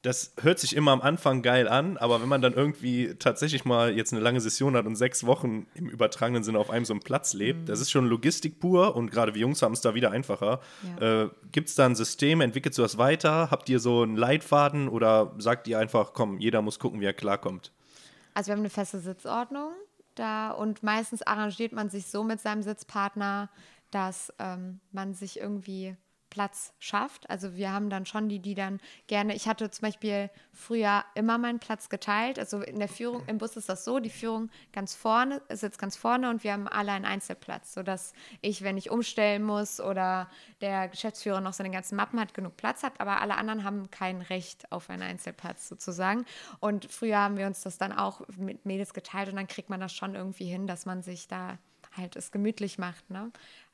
das hört sich immer am Anfang geil an, aber wenn man dann irgendwie tatsächlich mal jetzt eine lange Session hat und sechs Wochen im übertragenen Sinne auf einem so einem Platz lebt, das ist schon Logistik pur und gerade wir Jungs haben es da wieder einfacher. Ja. Äh, Gibt es da ein System, entwickelt du das weiter? Habt ihr so einen Leitfaden oder sagt ihr einfach, komm, jeder muss gucken, wie er klarkommt? Also wir haben eine feste Sitzordnung da und meistens arrangiert man sich so mit seinem Sitzpartner, dass ähm, man sich irgendwie Platz schafft. Also wir haben dann schon die, die dann gerne, ich hatte zum Beispiel früher immer meinen Platz geteilt. Also in der Führung, im Bus ist das so, die Führung ganz vorne, sitzt ganz vorne und wir haben alle einen Einzelplatz, sodass ich, wenn ich umstellen muss oder der Geschäftsführer noch seine ganzen Mappen hat, genug Platz hat, aber alle anderen haben kein Recht auf einen Einzelplatz sozusagen. Und früher haben wir uns das dann auch mit Mädels geteilt und dann kriegt man das schon irgendwie hin, dass man sich da halt es gemütlich macht. Ne?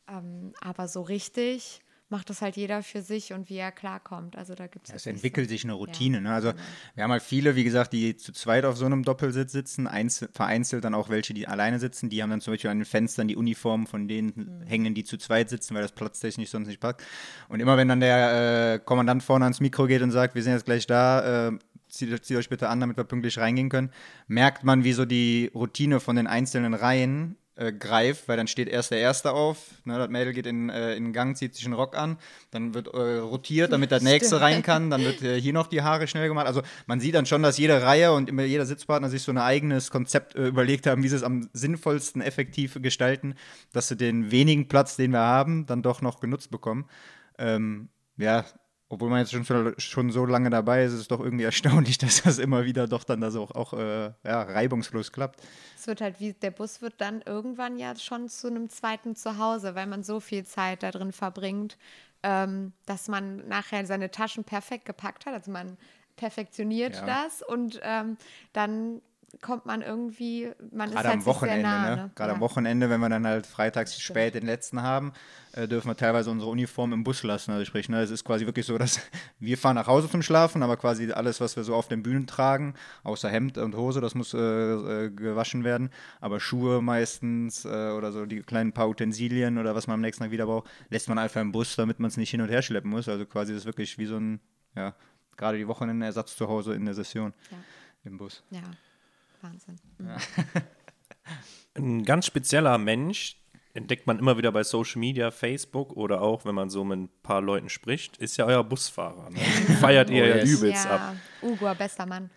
Ähm, aber so richtig macht das halt jeder für sich und wie er klarkommt. Also da gibt es. Es entwickelt sich eine Routine. Ne? Also wir haben halt viele, wie gesagt, die zu zweit auf so einem Doppelsitz sitzen, einzel vereinzelt dann auch welche, die alleine sitzen. Die haben dann zum Beispiel an den Fenstern die Uniformen von denen hängen, die zu zweit sitzen, weil das platztechnisch sonst nicht passt. Und immer wenn dann der äh, Kommandant vorne ans Mikro geht und sagt, wir sind jetzt gleich da, äh, zieht, zieht euch bitte an, damit wir pünktlich reingehen können, merkt man, wie so die Routine von den einzelnen Reihen äh, greift, weil dann steht erst der Erste auf, ne, das Mädel geht in, äh, in den Gang, zieht sich einen Rock an, dann wird äh, rotiert, damit der Nächste rein kann, dann wird äh, hier noch die Haare schnell gemacht. Also man sieht dann schon, dass jede Reihe und immer jeder Sitzpartner sich so ein eigenes Konzept äh, überlegt haben, wie sie es am sinnvollsten effektiv gestalten, dass sie den wenigen Platz, den wir haben, dann doch noch genutzt bekommen. Ähm, ja, obwohl man jetzt schon, schon so lange dabei ist, ist es doch irgendwie erstaunlich, (laughs) dass das immer wieder doch dann da so auch, auch äh, ja, reibungslos klappt. Es wird halt wie, der Bus wird dann irgendwann ja schon zu einem zweiten Zuhause, weil man so viel Zeit da drin verbringt, ähm, dass man nachher seine Taschen perfekt gepackt hat. Also man perfektioniert Ja. das und ähm, dann kommt man irgendwie, man Gerade ist halt am sich sehr Wochenende, nah. ne? Ne? Gerade ja. am Wochenende, wenn wir dann halt freitags spät den letzten haben, äh, dürfen wir teilweise unsere Uniform im Bus lassen. Also sprich, ne, es ist quasi wirklich so, dass (laughs) wir fahren nach Hause zum Schlafen, aber quasi alles, was wir so auf den Bühnen tragen, außer Hemd und Hose, das muss äh, äh, gewaschen werden. Aber Schuhe meistens äh, oder so die kleinen paar Utensilien oder was man am nächsten Tag wieder braucht, lässt man einfach im Bus, damit man es nicht hin und her schleppen muss. Also quasi das ist wirklich wie so ein, ja, gerade die Wochenende-Ersatz zu Hause in der Session Ja. im Bus. ja, Wahnsinn. (laughs) Ein ganz spezieller Mensch, entdeckt man immer wieder bei Social Media, Facebook oder auch, wenn man so mit ein paar Leuten spricht, ist ja euer Busfahrer. Ne? (laughs) Feiert ihr Oh, ja yes. übelst ab. Ja, Ugo, bester Mann.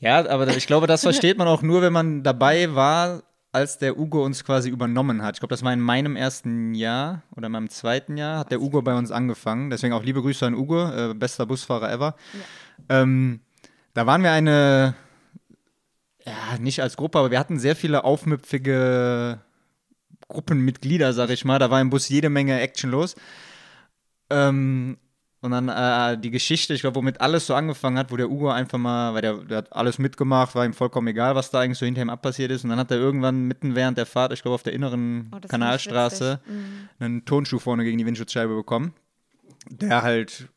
Ja, aber ich glaube, das versteht man auch nur, wenn man dabei war, als der Ugo uns quasi übernommen hat. Ich glaube, das war in meinem ersten Jahr oder in meinem zweiten Jahr, hat der Ugo bei uns angefangen. Deswegen auch liebe Grüße an Ugo, äh, bester Busfahrer ever. Ähm, da waren wir eine, ja, nicht als Gruppe, aber wir hatten sehr viele aufmüpfige Gruppenmitglieder, sag ich mal. Da war im Bus jede Menge Action los. Ähm, und dann äh, die Geschichte, ich glaube, womit alles so angefangen hat, wo der Ugo einfach mal, weil der, der hat alles mitgemacht, war ihm vollkommen egal, was da eigentlich so hinter ihm abpassiert ist. Und dann hat er irgendwann mitten während der Fahrt, ich glaube, auf der inneren Oh, Kanalstraße, witzig. einen Tonschuh vorne gegen die Windschutzscheibe bekommen, der halt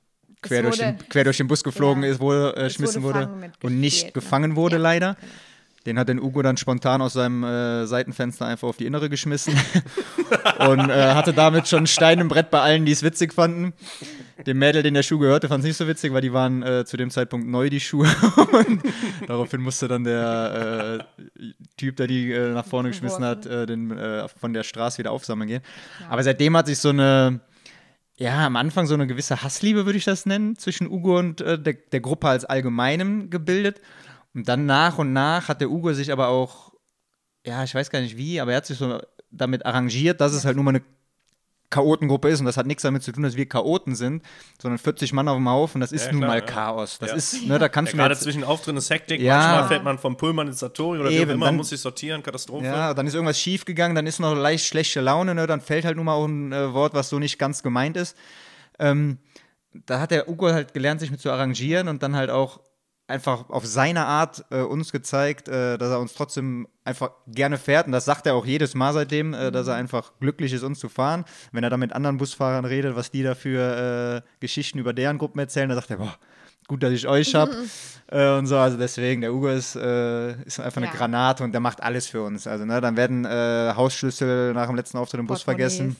quer, durch, wurde- den, quer durch den Bus geflogen ja, ist, wo äh, geschmissen wurde wurde, Fangen mitgespielt, und nicht ne? gefangen wurde, Ja, leider. Den hat den Ugo dann spontan aus seinem äh, Seitenfenster einfach auf die innere geschmissen (laughs) und äh, hatte damit schon Stein im Brett bei allen, die es witzig fanden. Dem Mädel, den der Schuh gehörte, fand es nicht so witzig, weil die waren äh, zu dem Zeitpunkt neu, die Schuhe. (laughs) und daraufhin musste dann der äh, Typ, der die äh, nach vorne geschmissen hat, äh, den, von der Straße wieder aufsammeln gehen. Aber seitdem hat sich so eine, ja, am Anfang so eine gewisse Hassliebe, würde ich das nennen, zwischen Ugo und äh, der, der Gruppe als Allgemeinem gebildet. Und dann nach und nach hat der Ugo sich aber auch, ja, ich weiß gar nicht wie, aber er hat sich so damit arrangiert, dass es halt nur mal eine Chaotengruppe ist und das hat nichts damit zu tun, dass wir Chaoten sind, sondern 40 Mann auf dem Haufen, das ist Ja, nun klar, mal ja. Chaos. Das Ja. ist, ne, da kannst Ja, du gerade zwischen Auftritt ist Hektik, Ja. manchmal fällt man vom Pullman ins Satori oder wie auch Eben, immer, dann- muss sich sortieren, Katastrophe. ja, dann ist irgendwas schief gegangen, dann ist noch leicht schlechte Laune, ne, dann fällt halt nun mal auch ein äh, Wort, was so nicht ganz gemeint ist. Ähm, da hat der Ugo halt gelernt, sich mit zu arrangieren und dann halt auch einfach auf seine Art äh, uns gezeigt, äh, dass er uns trotzdem einfach gerne fährt. Und das sagt er auch jedes Mal seitdem, äh, dass er einfach glücklich ist, uns zu fahren. Wenn er dann mit anderen Busfahrern redet, was die da für äh, Geschichten über deren Gruppen erzählen, da sagt er, boah, gut, dass ich euch hab. äh, und so, also deswegen, der Ugo ist, äh, ist einfach eine Ja. Granate und der macht alles für uns. Also, ne, dann werden äh, Hausschlüssel nach dem letzten Auftritt im Bus vergessen.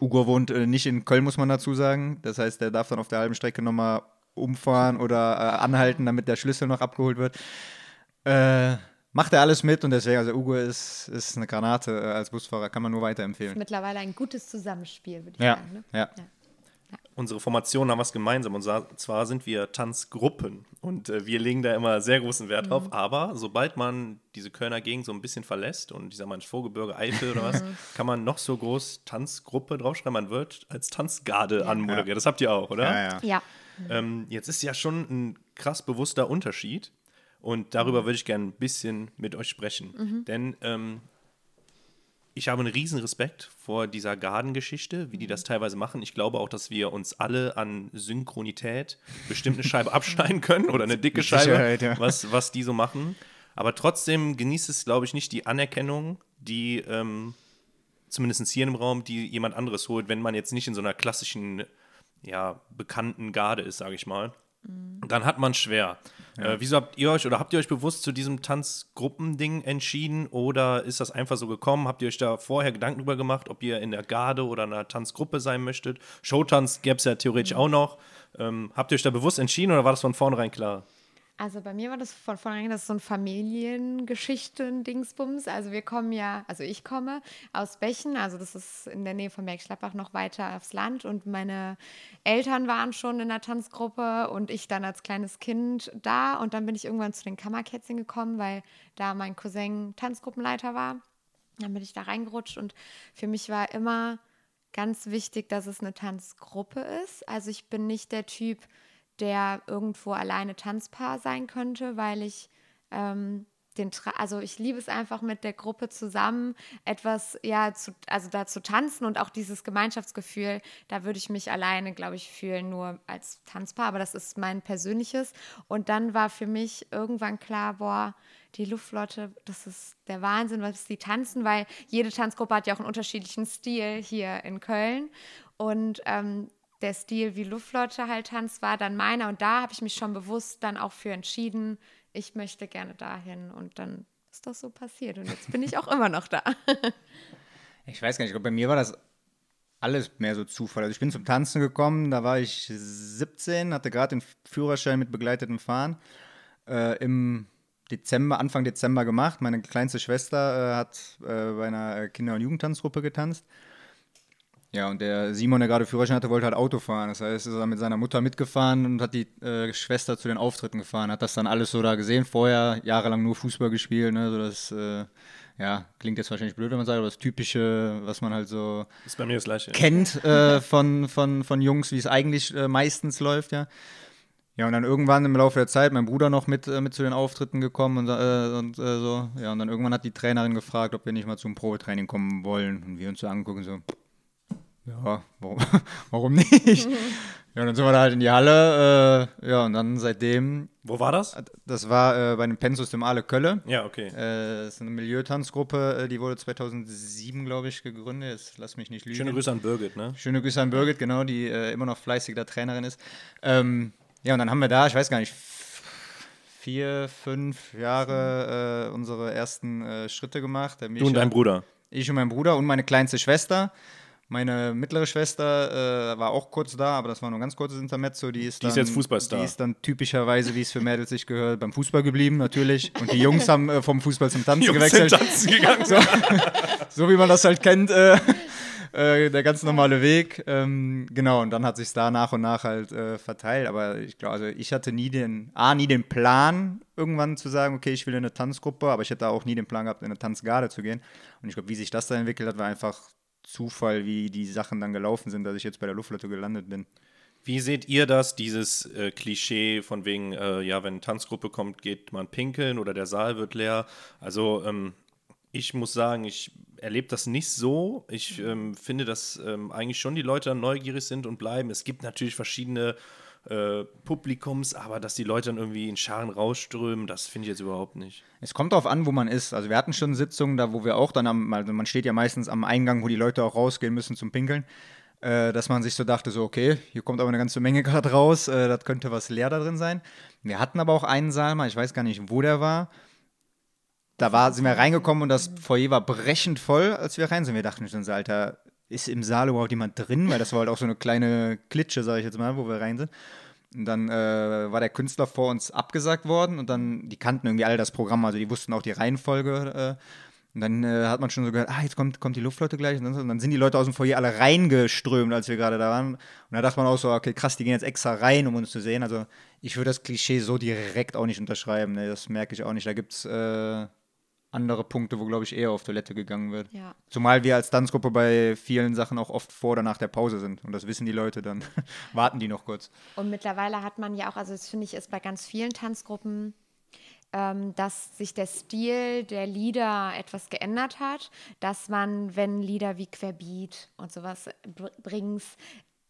Ugo wohnt äh, nicht in Köln, muss man dazu sagen. Das heißt, der darf dann auf der halben Strecke nochmal umfahren oder äh, anhalten, damit der Schlüssel noch abgeholt wird. Äh, macht er alles mit und deswegen, also Ugo ist, ist eine Granate äh, als Busfahrer, kann man nur weiterempfehlen. Mittlerweile ein gutes Zusammenspiel, würde ich Ja, sagen. Ne? ja. Unsere Formationen haben was gemeinsam und zwar sind wir Tanzgruppen und äh, wir legen da immer sehr großen Wert drauf, aber sobald man diese Kölner Gegend so ein bisschen verlässt und ich sag mal Vorgebirge, Eifel oder was, kann man noch so groß Tanzgruppe draufschreiben, man wird als Tanzgarde anmoderiert. Das habt ihr auch, oder? Ja, ja. Ähm, jetzt ist ja schon ein krass bewusster Unterschied und darüber würde ich gerne ein bisschen mit euch sprechen. Denn ähm, ich habe einen riesen Respekt vor dieser Gardengeschichte, wie die das teilweise machen. Ich glaube auch, dass wir uns alle an Synchronität bestimmt eine Scheibe (laughs) abschneiden können oder eine dicke Scheibe, ja. was, was die so machen. Aber trotzdem genießt es, glaube ich, nicht die Anerkennung, die ähm, zumindest hier im Raum, die jemand anderes holt, wenn man jetzt nicht in so einer klassischen, ja, bekannten Garde ist, sage ich mal. Dann hat man schwer. Äh, wieso habt ihr euch oder habt ihr euch bewusst zu diesem Tanzgruppending entschieden oder ist das einfach so gekommen? Habt ihr euch da vorher Gedanken drüber gemacht, ob ihr in der Garde oder einer Tanzgruppe sein möchtet? Showtanz gäbe es ja theoretisch auch noch. Ähm, habt ihr euch da bewusst entschieden oder war das von vornherein klar? Also bei mir war das von vornherein das so ein Familiengeschichten-Dingsbums. Also wir kommen ja, also ich komme aus Bechen, also das ist in der Nähe von Bergschlappach noch weiter aufs Land und meine Eltern waren schon in der Tanzgruppe und ich dann als kleines Kind da und dann bin ich irgendwann zu den Kammerkätzchen gekommen, weil da mein Cousin Tanzgruppenleiter war. Dann bin ich da reingerutscht und für mich war immer ganz wichtig, dass es eine Tanzgruppe ist. Also ich bin nicht der Typ, der irgendwo alleine Tanzpaar sein könnte, weil ich ähm, den, also ich liebe es einfach mit der Gruppe zusammen etwas, ja, zu, also da zu tanzen und auch dieses Gemeinschaftsgefühl, da würde ich mich alleine, glaube ich, fühlen, nur als Tanzpaar, aber das ist mein persönliches. Und dann war für mich irgendwann klar, boah, die Luftflotte, das ist der Wahnsinn, was die tanzen, weil jede Tanzgruppe hat ja auch einen unterschiedlichen Stil hier in Köln. Und ähm, der Stil, wie Luftflotte halt tanzt, war dann meiner. Und da habe ich mich schon bewusst dann auch für entschieden, ich möchte gerne dahin. Und dann ist das so passiert. Und jetzt bin ich auch immer noch da. (laughs) ich weiß gar nicht, ich glaube, bei mir war das alles mehr so Zufall. Also ich bin zum Tanzen gekommen, da war ich 17, hatte gerade den Führerschein mit begleitetem Fahren. Äh, Im Dezember, Anfang Dezember gemacht. Meine kleinste Schwester äh, hat äh, bei einer Kinder- und Jugendtanzgruppe getanzt. Ja, und der Simon, der gerade Führerschein hatte, wollte halt Auto fahren. Das heißt, ist er mit seiner Mutter mitgefahren und hat die äh, Schwester zu den Auftritten gefahren. Hat das dann alles so da gesehen. Vorher jahrelang nur Fußball gespielt. Ne? So das, äh, ja, klingt jetzt wahrscheinlich blöd, wenn man sagt, aber das Typische, was man halt so ist bei mir das Gleiche. kennt äh, von, von, von Jungs, wie es eigentlich äh, meistens läuft, ja. Ja, und dann irgendwann im Laufe der Zeit mein Bruder noch mit, äh, mit zu den Auftritten gekommen und, äh, und äh, so. Ja, und dann irgendwann hat die Trainerin gefragt, ob wir nicht mal zum Probetraining kommen wollen. Und wir uns so angucken, so, ja, warum, (laughs) warum nicht? Ja, dann sind wir da halt in die Halle. Äh, ja, und dann seitdem. Wo war das? Das war äh, bei dem Pensus dem Ale Kölle. Ja, okay. Äh, das ist eine Milieutanzgruppe, äh, die wurde 2007, glaube ich, gegründet. Jetzt lass mich nicht lügen. Schöne Grüße an Birgit, ne? Schöne Grüße an Birgit, genau, die äh, immer noch fleißig da Trainerin ist. Ähm, ja, und dann haben wir da, ich weiß gar nicht, vier, fünf Jahre äh, unsere ersten Schritte gemacht. du und dein Bruder? Ich und mein Bruder und meine kleinste Schwester. Meine mittlere Schwester äh, war auch kurz da, aber das war nur ein ganz kurzes Intermezzo. Die ist, die ist jetzt Fußballstar. Die ist dann typischerweise, wie es für Mädels sich gehört, beim Fußball geblieben, natürlich. Und die Jungs haben äh, vom Fußball zum Tanzen Jungs gewechselt. Sind tanzen gegangen. So, (laughs) so, wie man das halt kennt, äh, äh, der ganz normale Weg. Ähm, genau, und dann hat sich da nach und nach halt äh, verteilt. Aber ich glaube, also ich hatte nie den, A, nie den Plan, irgendwann zu sagen, okay, ich will in eine Tanzgruppe, aber ich hätte auch nie den Plan gehabt, in eine Tanzgarde zu gehen. Und ich glaube, wie sich das dann entwickelt hat, war einfach Zufall, wie die Sachen dann gelaufen sind, dass ich jetzt bei der Luftflotte gelandet bin. Wie seht ihr das, dieses äh, Klischee von wegen, äh, ja, wenn eine Tanzgruppe kommt, geht man pinkeln oder der Saal wird leer? Also ähm, ich muss sagen, ich erlebe das nicht so. Ich ähm, finde, dass ähm, eigentlich schon die Leute neugierig sind und bleiben. Es gibt natürlich verschiedene äh, Publikums, aber dass die Leute dann irgendwie in Scharen rausströmen, das finde ich jetzt überhaupt nicht. Es kommt darauf an, wo man ist. Also wir hatten schon Sitzungen, da wo wir auch dann am, also man steht ja meistens am Eingang, wo die Leute auch rausgehen müssen zum Pinkeln, äh, dass man sich so dachte, so okay, hier kommt aber eine ganze Menge (laughs) gerade raus, äh, das könnte was leer da drin sein. Wir hatten aber auch einen Saal mal, ich weiß gar nicht, wo der war. Da war, sind wir reingekommen und das Foyer war brechend voll, als wir rein sind. Wir dachten schon so, Alter, ist im Saal überhaupt jemand drin? Weil das war halt auch so eine kleine Klitsche, sage ich jetzt mal, wo wir rein sind. Und dann äh, war der Künstler vor uns abgesagt worden und dann, die kannten irgendwie alle das Programm, also die wussten auch die Reihenfolge. Äh, und dann äh, hat man schon so gehört, ah, jetzt kommt, kommt die Luftflotte gleich. Und dann, sind die Leute aus dem Foyer alle reingeströmt, als wir gerade da waren. Und da dachte man auch so, okay, krass, die gehen jetzt extra rein, um uns zu sehen. Also ich würde das Klischee so direkt auch nicht unterschreiben. Ne? Das merke ich auch nicht. Da gibt es äh, andere Punkte, wo, glaube ich, eher auf Toilette gegangen wird. Ja. Zumal wir als Tanzgruppe bei vielen Sachen auch oft vor oder nach der Pause sind. Und das wissen die Leute, dann (laughs) warten die noch kurz. Und mittlerweile hat man ja auch, also das finde ich ist bei ganz vielen Tanzgruppen, ähm, dass sich der Stil der Lieder etwas geändert hat, dass man, wenn Lieder wie Querbeat und sowas bringt,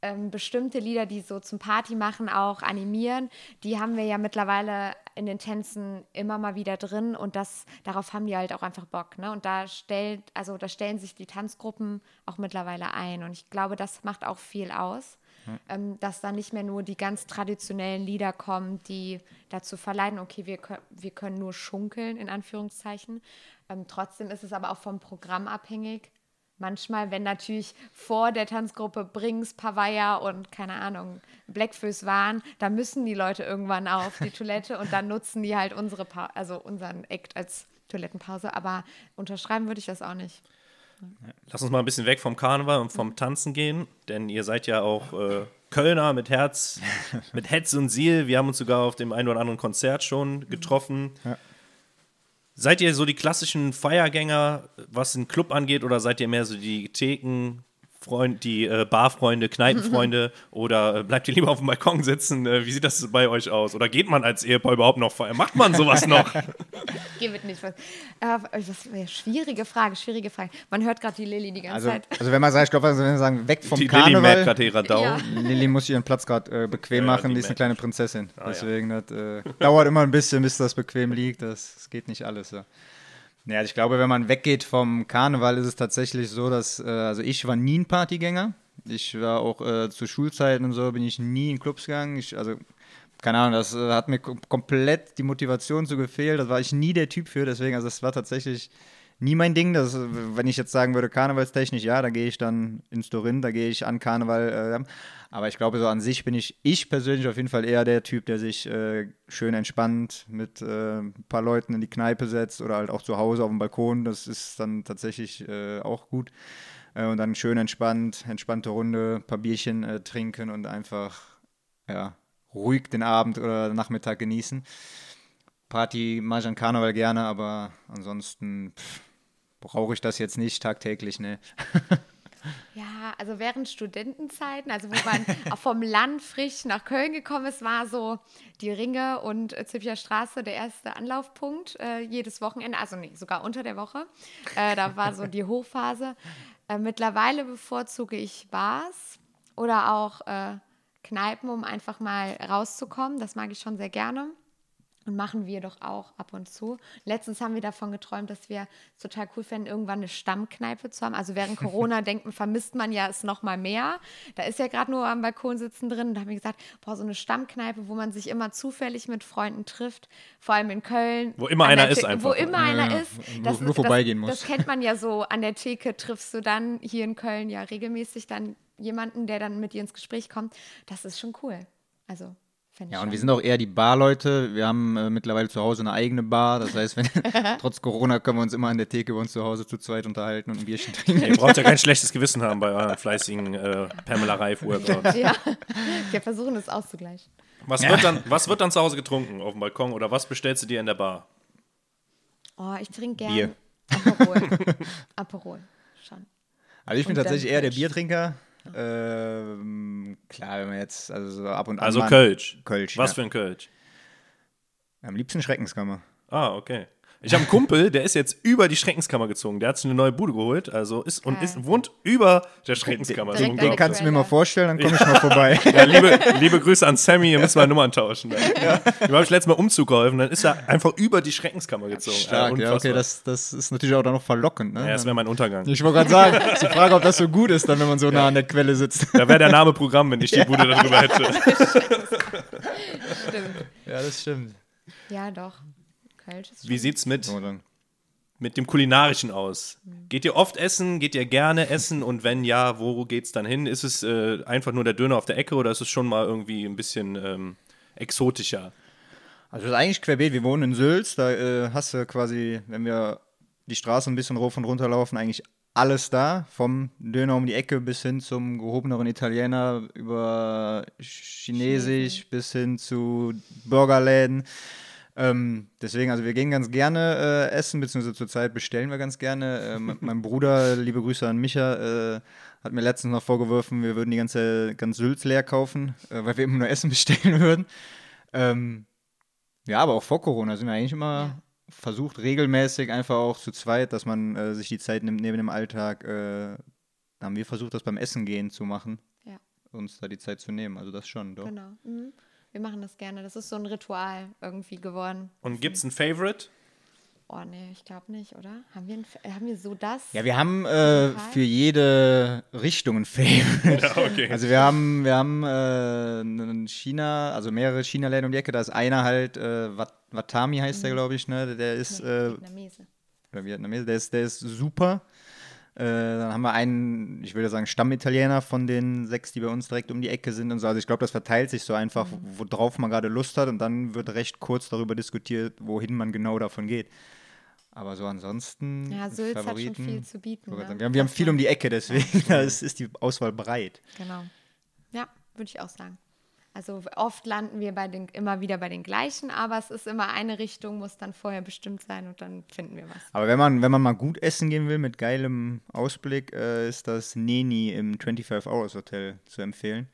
ähm, bestimmte Lieder, die so zum Party machen, auch animieren, die haben wir ja mittlerweile in den Tänzen immer mal wieder drin und das, darauf haben die halt auch einfach Bock. Ne? Und da stellt, also da stellen sich die Tanzgruppen auch mittlerweile ein. Und ich glaube, das macht auch viel aus. Hm. Ähm, dass da nicht mehr nur die ganz traditionellen Lieder kommen, die dazu verleiten, okay, wir, wir können nur schunkeln, in Anführungszeichen. Ähm, trotzdem ist es aber auch vom Programm abhängig manchmal, wenn natürlich vor der Tanzgruppe Brings, Pavaya und keine Ahnung, Blackfoes waren, da müssen die Leute irgendwann auf die Toilette und dann nutzen die halt unsere, pa also unseren Act als Toilettenpause. Aber unterschreiben würde ich das auch nicht. Lass uns mal ein bisschen weg vom Karneval und vom Tanzen gehen, denn ihr seid ja auch äh, Kölner mit Herz, (laughs) mit Hetz und Ziel. Wir haben uns sogar auf dem einen oder anderen Konzert schon getroffen. Ja. Seid ihr so die klassischen Feiergänger, was den Club angeht, oder seid ihr mehr so die Theken, Freund, die äh, Barfreunde, Kneipenfreunde (laughs) oder äh, bleibt ihr lieber auf dem Balkon sitzen? Äh, wie sieht das bei euch aus? Oder geht man als Ehepaar überhaupt noch feiern? Macht man sowas (laughs) noch? Geht nicht. Was, äh, was ja, schwierige Frage, schwierige Frage. Man hört gerade die Lilly die ganze also, Zeit. Also wenn man sagt, ich glaube, also wenn wir sagen, weg vom die Karneval. Lilly gerade ihrer Dau. Ja. Lilly muss ihren Platz gerade äh, bequem ja, machen, die, die ist eine kleine Prinzessin. Ah, Deswegen das, äh, dauert immer ein bisschen, bis das bequem liegt. Das, das geht nicht alles. Ja. Ja, ich glaube, wenn man weggeht vom Karneval, ist es tatsächlich so, dass, äh, also ich war nie ein Partygänger. Ich war auch äh, zu Schulzeiten und so, bin ich nie in Clubs gegangen. Ich, also, keine Ahnung, das äh, hat mir komplett die Motivation zu gefehlt. Das war ich nie der Typ für, deswegen, also es war tatsächlich nie mein Ding. Das, wenn ich jetzt sagen würde, karnevalstechnisch, ja, da gehe ich dann ins Dorin, da gehe ich an Karneval. Aber ich glaube, so an sich bin ich, ich persönlich auf jeden Fall eher der Typ, der sich äh, schön entspannt mit äh, ein paar Leuten in die Kneipe setzt oder halt auch zu Hause auf dem Balkon. Das ist dann tatsächlich äh, auch gut. Äh, und dann schön entspannt, entspannte Runde, ein paar Bierchen äh, trinken und einfach, ja, ruhig den Abend oder Nachmittag genießen. Party mache ich an Karneval gerne, aber ansonsten brauche ich das jetzt nicht tagtäglich, ne. (laughs) Ja, also während Studentenzeiten, also wo man (laughs) auch vom Land frisch nach Köln gekommen ist, war so die Ringe und Zippier Straße der erste Anlaufpunkt äh, jedes Wochenende, also nee, sogar unter der Woche. Äh, da war so die Hochphase. Äh, mittlerweile bevorzuge ich Bars oder auch äh, Kneipen, um einfach mal rauszukommen. Das mag ich schon sehr gerne. Und machen wir doch auch ab und zu. Letztens haben wir davon geträumt, dass wir es total cool fänden, irgendwann eine Stammkneipe zu haben. Also während (laughs) Corona denkt vermisst man ja es noch mal mehr. Da ist ja gerade nur am Balkon sitzen drin. Und da haben wir gesagt, boah, so eine Stammkneipe, wo man sich immer zufällig mit Freunden trifft, vor allem in Köln. Wo immer einer ist einfach. Wo immer ja, einer ist. Das, nur, nur vorbeigehen das, muss. Das kennt man ja so. An der Theke triffst du dann hier in Köln ja regelmäßig dann jemanden, der dann mit dir ins Gespräch kommt. Das ist schon cool. Also ja, und wir sind auch eher die Barleute. Wir haben äh, mittlerweile zu Hause eine eigene Bar. Das heißt, wenn, (laughs) trotz Corona können wir uns immer an der Theke bei uns zu Hause zu zweit unterhalten und ein Bierchen (laughs) trinken. ihr braucht ja kein schlechtes Gewissen haben bei euren fleißigen äh, Pamela Reif-Workouts. Ja, wir versuchen es auszugleichen. Was, ja. wird dann, was wird dann zu Hause getrunken auf dem Balkon oder was bestellst du dir in der Bar? Oh, ich trinke gerne Bier. Aperol. Aperol, schon. Also ich bin und tatsächlich eher der Biertrinker. (laughs) Ähm, klar, wenn man jetzt also so ab und an. Also Kölsch. Kölsch. Was ja. für ein Kölsch? Am liebsten Schreckenskammer. Ah, okay. Ich habe einen Kumpel, der ist jetzt über die Schreckenskammer gezogen. Der hat sich eine neue Bude geholt, also ist und ist, wohnt über der Schreckenskammer. Den, den kannst du mir mal vorstellen, dann komme ich mal vorbei. (laughs) Ja, liebe, liebe Grüße an Sammy, ihr müsst mal Nummern tauschen. Ja. Ich habe letztes Mal Umzug geholfen, dann ist er einfach über die Schreckenskammer gezogen. Stark, ja, okay, das, das ist natürlich auch dann noch verlockend. Ne? Ja, das wäre mein Untergang. Ich wollte gerade sagen, ist die Frage, ob das so gut ist, dann, wenn man so nah an der Quelle sitzt. Da wäre der Name Programm, wenn ich die Bude darüber hätte. (laughs) stimmt. Ja, das stimmt. Ja, doch. Wie sieht's mit mit dem Kulinarischen aus? Geht ihr oft essen? Geht ihr gerne essen? Und wenn ja, wo geht's dann hin? Ist es äh, einfach nur der Döner auf der Ecke oder ist es schon mal irgendwie ein bisschen ähm, exotischer? Also, das ist eigentlich querbeet. Wir wohnen in Sülz. Da äh, hast du quasi, wenn wir die Straße ein bisschen rauf und runter laufen, eigentlich alles da. Vom Döner um die Ecke bis hin zum gehobeneren Italiener über Chinesisch Chinesisch. bis hin zu Burgerläden. Ähm, deswegen, also wir gehen ganz gerne äh, essen, beziehungsweise zurzeit bestellen wir ganz gerne. Ähm, mein Bruder, (laughs) liebe Grüße an Micha, äh, hat mir letztens noch vorgeworfen, wir würden die ganze ganz Sülz leer kaufen, äh, weil wir immer nur Essen (laughs) bestellen würden. Ähm, ja, aber auch vor Corona sind wir eigentlich immer ja. versucht, regelmäßig einfach auch zu zweit, dass man äh, sich die Zeit nimmt neben dem Alltag. Äh, haben wir versucht, das beim Essen gehen zu machen. Ja. Uns da die Zeit zu nehmen. Also das schon, doch. Genau. Mhm. Wir machen das gerne. Das ist so ein Ritual irgendwie geworden. Und gibt es ein Favorite? Oh nee, ich glaube nicht, oder? Haben wir, ein, haben wir so das? Ja, wir haben äh, für jede Richtung ein Favorite. Ja, okay. Also wir haben, wir haben äh, in China, also mehrere China-Läden um die Ecke. Da ist einer halt, äh, Wat Watami heißt mhm. der, glaube ich, ne? Der ist. Nee, äh, Vietnamese. Oder Vietnamese, der ist, der ist super. Äh, dann haben wir einen, ich würde sagen, Stammitaliener von den sechs, die bei uns direkt um die Ecke sind und so. Also ich glaube, das verteilt sich so einfach, Mhm. worauf man gerade Lust hat und dann wird recht kurz darüber diskutiert, wohin man genau davon geht. Aber so ansonsten. Ja, Sülz hat schon Favoriten, viel zu bieten. Ne? Wir haben, wir haben viel um die Ecke, deswegen ist, (laughs) ist die Auswahl breit. Genau. Ja, würde ich auch sagen. Also oft landen wir bei den, immer wieder bei den gleichen, aber es ist immer eine Richtung, muss dann vorher bestimmt sein und dann finden wir was. Aber wenn man, wenn man mal gut essen gehen will mit geilem Ausblick, äh, ist das Neni im 25 Hours Hotel zu empfehlen.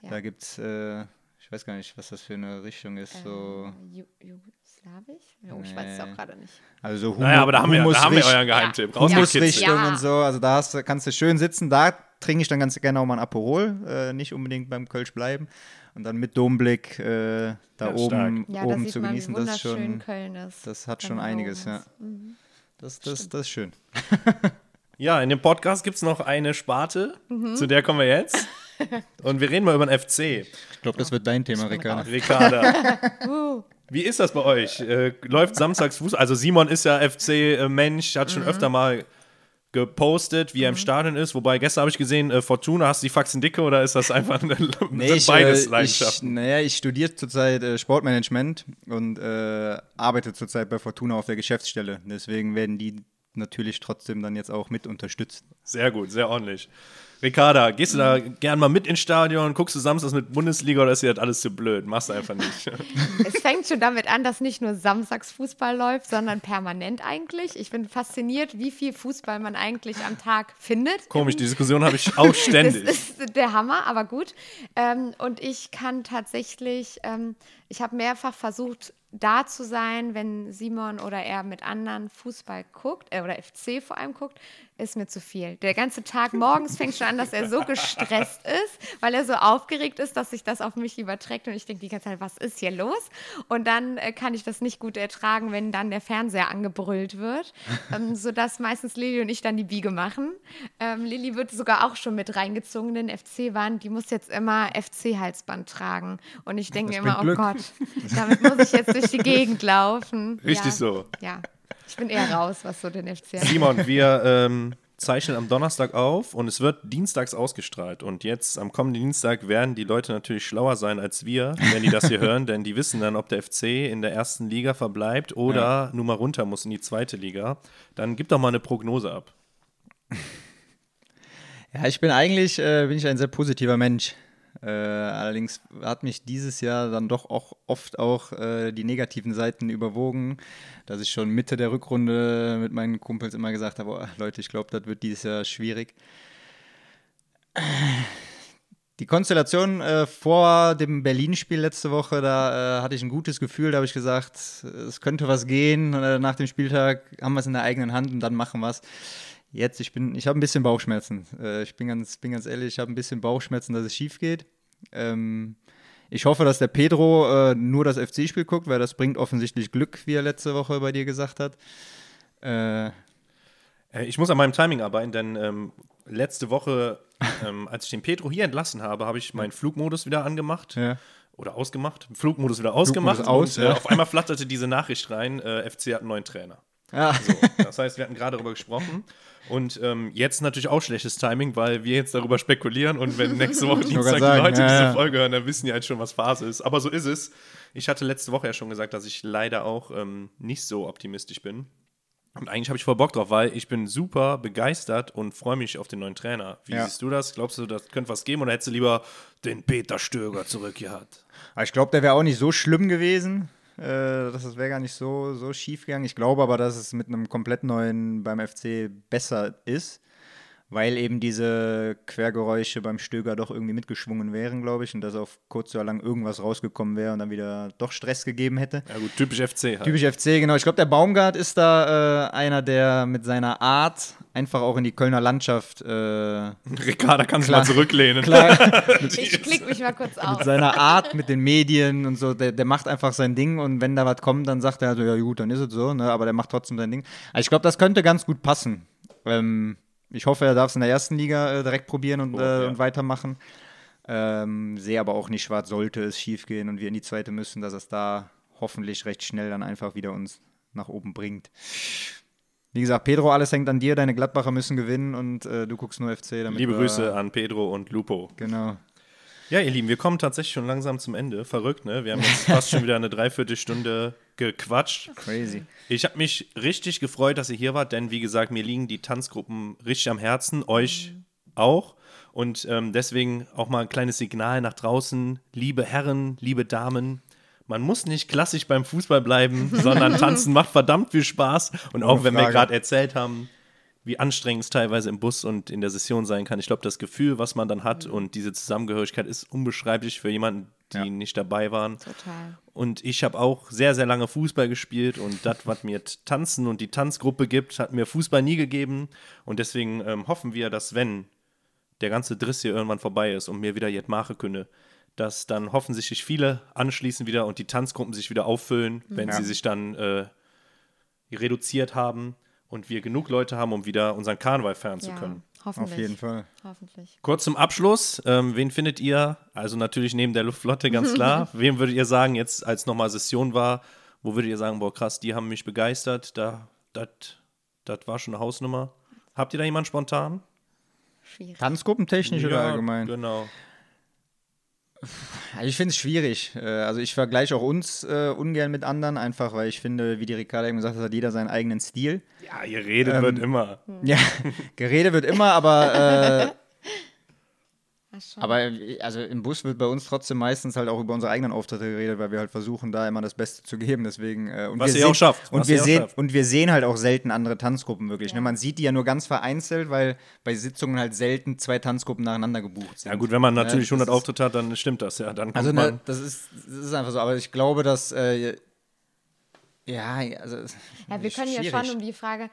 Ja. Da gibt es, äh, ich weiß gar nicht, was das für eine Richtung ist. So, Äh, Ju Jugoslawisch? Oh, ich weiß es auch gerade nicht. also Humu- Naja, aber da haben wir, da haben wir euren Geheimtipp. Ja. Humusrichtung Ja. und so. Also da hast, kannst du schön sitzen. Da trinke ich dann ganz gerne auch mal ein Aperol. Äh, nicht unbedingt beim Kölsch bleiben. Und dann mit Domblick äh, da Ja, oben, Ja, oben zu man, genießen. Das ist wunderschön schon, Köln ist. das hat schon einiges, ja. Mhm. Das, das, das ist schön. (laughs) Ja, in dem Podcast gibt es noch eine Sparte, Mhm. zu der kommen wir jetzt. (laughs) Und wir reden mal über den FC. Ich glaube, das wird dein Thema, raus. Ricarda. (laughs) Uh, Wie ist das bei euch? Äh, läuft samstags Fußball? Also Simon ist ja FC-Mensch, hat Mhm. schon öfter mal gepostet, wie er im Stadion ist. Wobei gestern habe ich gesehen, äh, Fortuna, hast du die Faxen dicke oder ist das einfach eine (laughs) Nee, ich, beides äh, ich, Leidenschaften? naja, ich studiere zurzeit äh, Sportmanagement und äh, arbeite zurzeit bei Fortuna auf der Geschäftsstelle. Deswegen werden die natürlich trotzdem dann jetzt auch mit unterstützt. Sehr gut, sehr ordentlich. Ricarda, gehst du da gern mal mit ins Stadion? Guckst du samstags mit Bundesliga oder ist dir das alles zu blöd? Machst du einfach nicht. (laughs) es fängt schon damit an, dass nicht nur samstags Fußball läuft, sondern permanent eigentlich. Ich bin fasziniert, wie viel Fußball man eigentlich am Tag findet. Komisch, die Diskussion habe ich auch (laughs) Das ständig. ist der Hammer, aber gut. Ähm, und ich kann tatsächlich, ähm, ich habe mehrfach versucht, da zu sein, wenn Simon oder er mit anderen Fußball guckt, äh, oder FC vor allem guckt, ist mir zu viel. Der ganze Tag morgens fängt schon an, dass er so gestresst ist, weil er so aufgeregt ist, dass sich das auf mich überträgt und ich denke die ganze Zeit, was ist hier los? Und dann äh, kann ich das nicht gut ertragen, wenn dann der Fernseher angebrüllt wird, ähm, sodass meistens Lilly und ich dann die Biege machen. Ähm, Lilly wird sogar auch schon mit reingezogen, denn FC-Wand, die muss jetzt immer FC-Halsband tragen. Und ich denke mir immer, oh Glück. Gott, damit muss ich jetzt durch die Gegend laufen. Richtig ja, so. Ja, ich bin eher raus, was so den FC angeht. Simon, wir ähm, zeichnen am Donnerstag auf und es wird dienstags ausgestrahlt. Und jetzt am kommenden Dienstag werden die Leute natürlich schlauer sein als wir, wenn die das hier hören, denn die wissen dann, ob der FC in der ersten Liga verbleibt oder nur mal runter muss in die zweite Liga. Dann gib doch mal eine Prognose ab. Ja, ich bin eigentlich äh, bin ich ein sehr positiver Mensch. Äh, allerdings hat mich dieses Jahr dann doch auch oft auch äh, die negativen Seiten überwogen, dass ich schon Mitte der Rückrunde mit meinen Kumpels immer gesagt habe, oh, Leute, ich glaube, das wird dieses Jahr schwierig. Die Konstellation äh, vor dem Berlin-Spiel letzte Woche, da äh, hatte ich ein gutes Gefühl, da habe ich gesagt, es könnte was gehen. Äh, nach dem Spieltag haben wir es in der eigenen Hand und dann machen wir es. Jetzt, ich bin, ich habe ein bisschen Bauchschmerzen. Äh, ich bin ganz, bin ganz ehrlich, ich habe ein bisschen Bauchschmerzen, dass es schief geht. Ähm, ich hoffe, dass der Pedro äh, nur das FC-Spiel guckt, weil das bringt offensichtlich Glück, wie er letzte Woche bei dir gesagt hat. Äh, Äh, Ich muss an meinem Timing arbeiten, denn ähm, letzte Woche, (laughs) ähm, als ich den Pedro hier entlassen habe, habe ich meinen Flugmodus wieder angemacht. ja. Oder ausgemacht. Flugmodus wieder ausgemacht. aus, und, äh, ja. Auf einmal flatterte diese Nachricht rein, äh, FC hat einen neuen Trainer. Ah, So, das heißt, wir hatten gerade darüber gesprochen. Und ähm, jetzt natürlich auch schlechtes Timing, weil wir jetzt darüber spekulieren und wenn nächste Woche (laughs) Dienstag die sagen, Leute ja, diese ja. Folge hören, dann wissen die halt schon, was Phase ist. Aber so ist es. Ich hatte letzte Woche ja schon gesagt, dass ich leider auch ähm, nicht so optimistisch bin. Und eigentlich habe ich voll Bock drauf, weil ich bin super begeistert und freue mich auf den neuen Trainer. Wie Ja. siehst du das? Glaubst du, das könnte was geben oder hättest du lieber den Peter Stöger zurückgehabt? Aber ich glaube, der wäre auch nicht so schlimm gewesen. Äh, das wäre gar nicht so, so schief gegangen. Ich glaube aber, dass es mit einem komplett neuen beim FC besser ist, weil eben diese Quergeräusche beim Stöger doch irgendwie mitgeschwungen wären, glaube ich, und dass auf kurz oder lang irgendwas rausgekommen wäre und dann wieder doch Stress gegeben hätte. Ja gut, typisch FC halt. Typisch FC, genau. Ich glaube, der Baumgart ist da äh, einer, der mit seiner Art einfach auch in die Kölner Landschaft äh, (laughs) Ricarda kann sich Klar. mal zurücklehnen. klar, (laughs) Ich klicke mich mal kurz mit auf. seiner Art, mit den Medien und so, der, der macht einfach sein Ding und wenn da was kommt, dann sagt er so, ja gut, dann ist es so, ne? aber der macht trotzdem sein Ding. Also ich glaube, das könnte ganz gut passen. Ähm, ich hoffe, er darf es in der ersten Liga äh, direkt probieren und, Oh, äh, ja. und weitermachen. Ähm, sehe aber auch nicht schwarz, sollte es schief gehen und wir in die zweite müssen, dass es da hoffentlich recht schnell dann einfach wieder uns nach oben bringt. Wie gesagt, Pedro, alles hängt an dir. Deine Gladbacher müssen gewinnen und äh, du guckst nur FC. Liebe Grüße an Pedro und Lupo. Genau. Ja, ihr Lieben, wir kommen tatsächlich schon langsam zum Ende. Verrückt, ne? Wir haben jetzt fast schon wieder eine Dreiviertelstunde gequatscht. (laughs) Crazy. Ich habe mich richtig gefreut, dass ihr hier wart, denn wie gesagt, mir liegen die Tanzgruppen richtig am Herzen, euch auch. Und ähm, deswegen auch mal ein kleines Signal nach draußen. Liebe Herren, liebe Damen, man muss nicht klassisch beim Fußball bleiben, sondern (laughs) tanzen macht verdammt viel Spaß. Und auch Ohne wenn wir Frage. gerade erzählt haben, wie anstrengend es teilweise im Bus und in der Session sein kann. Ich glaube, das Gefühl, was man dann hat und diese Zusammengehörigkeit ist unbeschreiblich für jemanden, die Ja. nicht dabei waren. Total. Und ich habe auch sehr, sehr lange Fußball gespielt und das, was mir Tanzen und die Tanzgruppe gibt, hat mir Fußball nie gegeben. Und deswegen ähm, hoffen wir, dass wenn der ganze Driss hier irgendwann vorbei ist und mir wieder Jet Mache künde, dass dann hoffentlich viele anschließen wieder und die Tanzgruppen sich wieder auffüllen, wenn Ja. sie sich dann äh, reduziert haben und wir genug Leute haben, um wieder unseren Karneval feiern zu Ja, können. hoffentlich. Auf jeden Fall. Hoffentlich. Kurz zum Abschluss, ähm, wen findet ihr, also natürlich neben der Luftflotte ganz klar, (laughs) wem würdet ihr sagen, jetzt als nochmal Session war, wo würdet ihr sagen, boah krass, die haben mich begeistert, da, das war schon eine Hausnummer. Habt ihr da jemanden spontan? Schwierig. Tanzgruppentechnisch oder allgemein? Genau. Ich finde es schwierig. Äh, Also ich vergleiche auch uns äh, ungern mit anderen, einfach weil ich finde, wie die Ricarda eben gesagt hat, hat jeder seinen eigenen Stil. Ja, ihr redet Ähm, wird immer. Ja, (laughs) Gerede wird immer, aber, äh. Aber äh, also im Bus wird bei uns trotzdem meistens halt auch über unsere eigenen Auftritte geredet, weil wir halt versuchen, da immer das Beste zu geben. Deswegen, äh, und Was wir ihr auch sehen, schafft, Und was wir, sehen, schafft. und wir sehen halt auch selten andere Tanzgruppen wirklich. Ne? Ja. Man sieht die ja nur ganz vereinzelt, weil bei Sitzungen halt selten zwei Tanzgruppen nacheinander gebucht sind. Ja gut, wenn man natürlich Ja, das 100 ist- Auftritte hat, dann stimmt das ja. Dann kommt Also man, ne, das, ist, das ist einfach so, aber ich glaube, dass äh, ja, also Ja, wir können ja schwierig. schon um die Frage,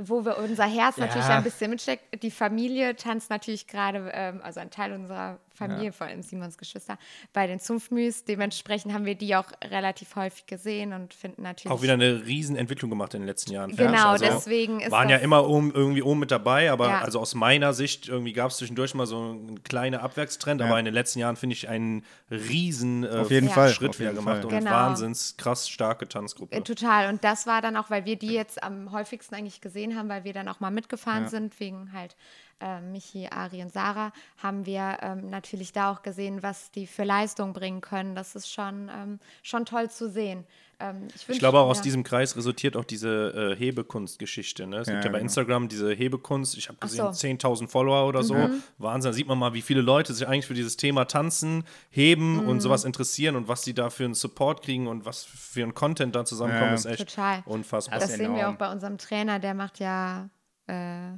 wo wir unser Herz natürlich Ja. ein bisschen mitsteckt. Die Familie tanzt natürlich gerade, ähm, also ein Teil unserer Familie, vor allem Simons Geschwister, bei den Zunftmüs. Dementsprechend haben wir die auch relativ häufig gesehen und finden natürlich. auch wieder eine Entwicklung gemacht in den letzten Jahren. Genau, Also, deswegen ist Waren ja immer oben, irgendwie oben mit dabei, aber Ja. also aus meiner Sicht irgendwie gab es zwischendurch mal so einen kleinen Abwärtstrend, aber in den letzten Jahren finde ich einen riesen äh, Auf jeden Ja. Fall, Schritt auf wieder gemacht Fall. und Genau. wahnsinns krass starke Tanzgruppe. Äh, Total. Und das war dann auch, weil wir die jetzt am häufigsten eigentlich gesehen haben, weil wir dann auch mal mitgefahren Ja. sind, wegen halt äh, Michi, Ari und Sarah, haben wir ähm, natürlich da auch gesehen, was die für Leistung bringen können. Das ist schon, ähm, schon toll zu sehen. Ähm, ich, Ich glaube, auch aus ja. diesem Kreis resultiert auch diese äh, Hebekunstgeschichte. Ne? Es Ja, gibt ja bei genau. Instagram diese Hebekunst. Ich habe gesehen, so. 10.000 Follower oder so. Wahnsinn. Da sieht man mal, wie viele Leute sich eigentlich für dieses Thema Tanzen, Heben Mhm. und sowas interessieren und was die da für einen Support kriegen und was für ein Content da zusammenkommt, Ja. ist echt Total. unfassbar. Das ist sehen wir auch bei unserem Trainer, der macht ja äh,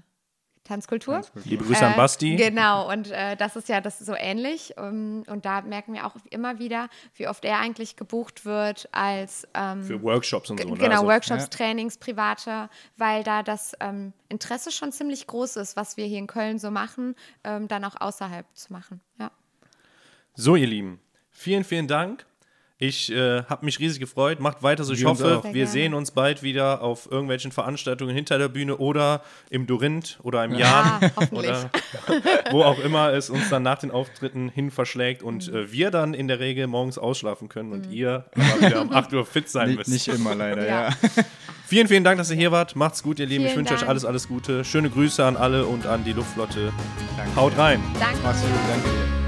Tanzkultur. Liebe Grüße an Äh, Basti. Genau, und äh, das ist ja das ist so ähnlich. Um, und da merken wir auch immer wieder, wie oft er eigentlich gebucht wird als ähm, Für Workshops und so. Ne? Genau, Also, Workshops, ja. Trainings, private, weil da das ähm, Interesse schon ziemlich groß ist, was wir hier in Köln so machen, ähm, dann auch außerhalb zu machen. Ja. So, ihr Lieben, vielen, vielen Dank. Ich äh, habe mich riesig gefreut. Macht weiter so. Ich Wir hoffe, wir gerne. sehen uns bald wieder auf irgendwelchen Veranstaltungen hinter der Bühne oder im Dorint oder im Jan Ah, (laughs) hoffentlich. oder wo auch immer es uns dann nach den Auftritten hin verschlägt und Mhm. äh, wir dann in der Regel morgens ausschlafen können und ihr aber wieder um 8 Uhr fit sein müsst. nicht immer leider, Ja. ja. (laughs) Vielen, vielen Dank, dass ihr hier wart. Macht's gut, ihr Lieben. ich Vielen wünsche euch alles, alles Gute. Schöne Grüße an alle und an die Luftflotte. Danke. Haut rein. Danke. Mach's gut, danke dir.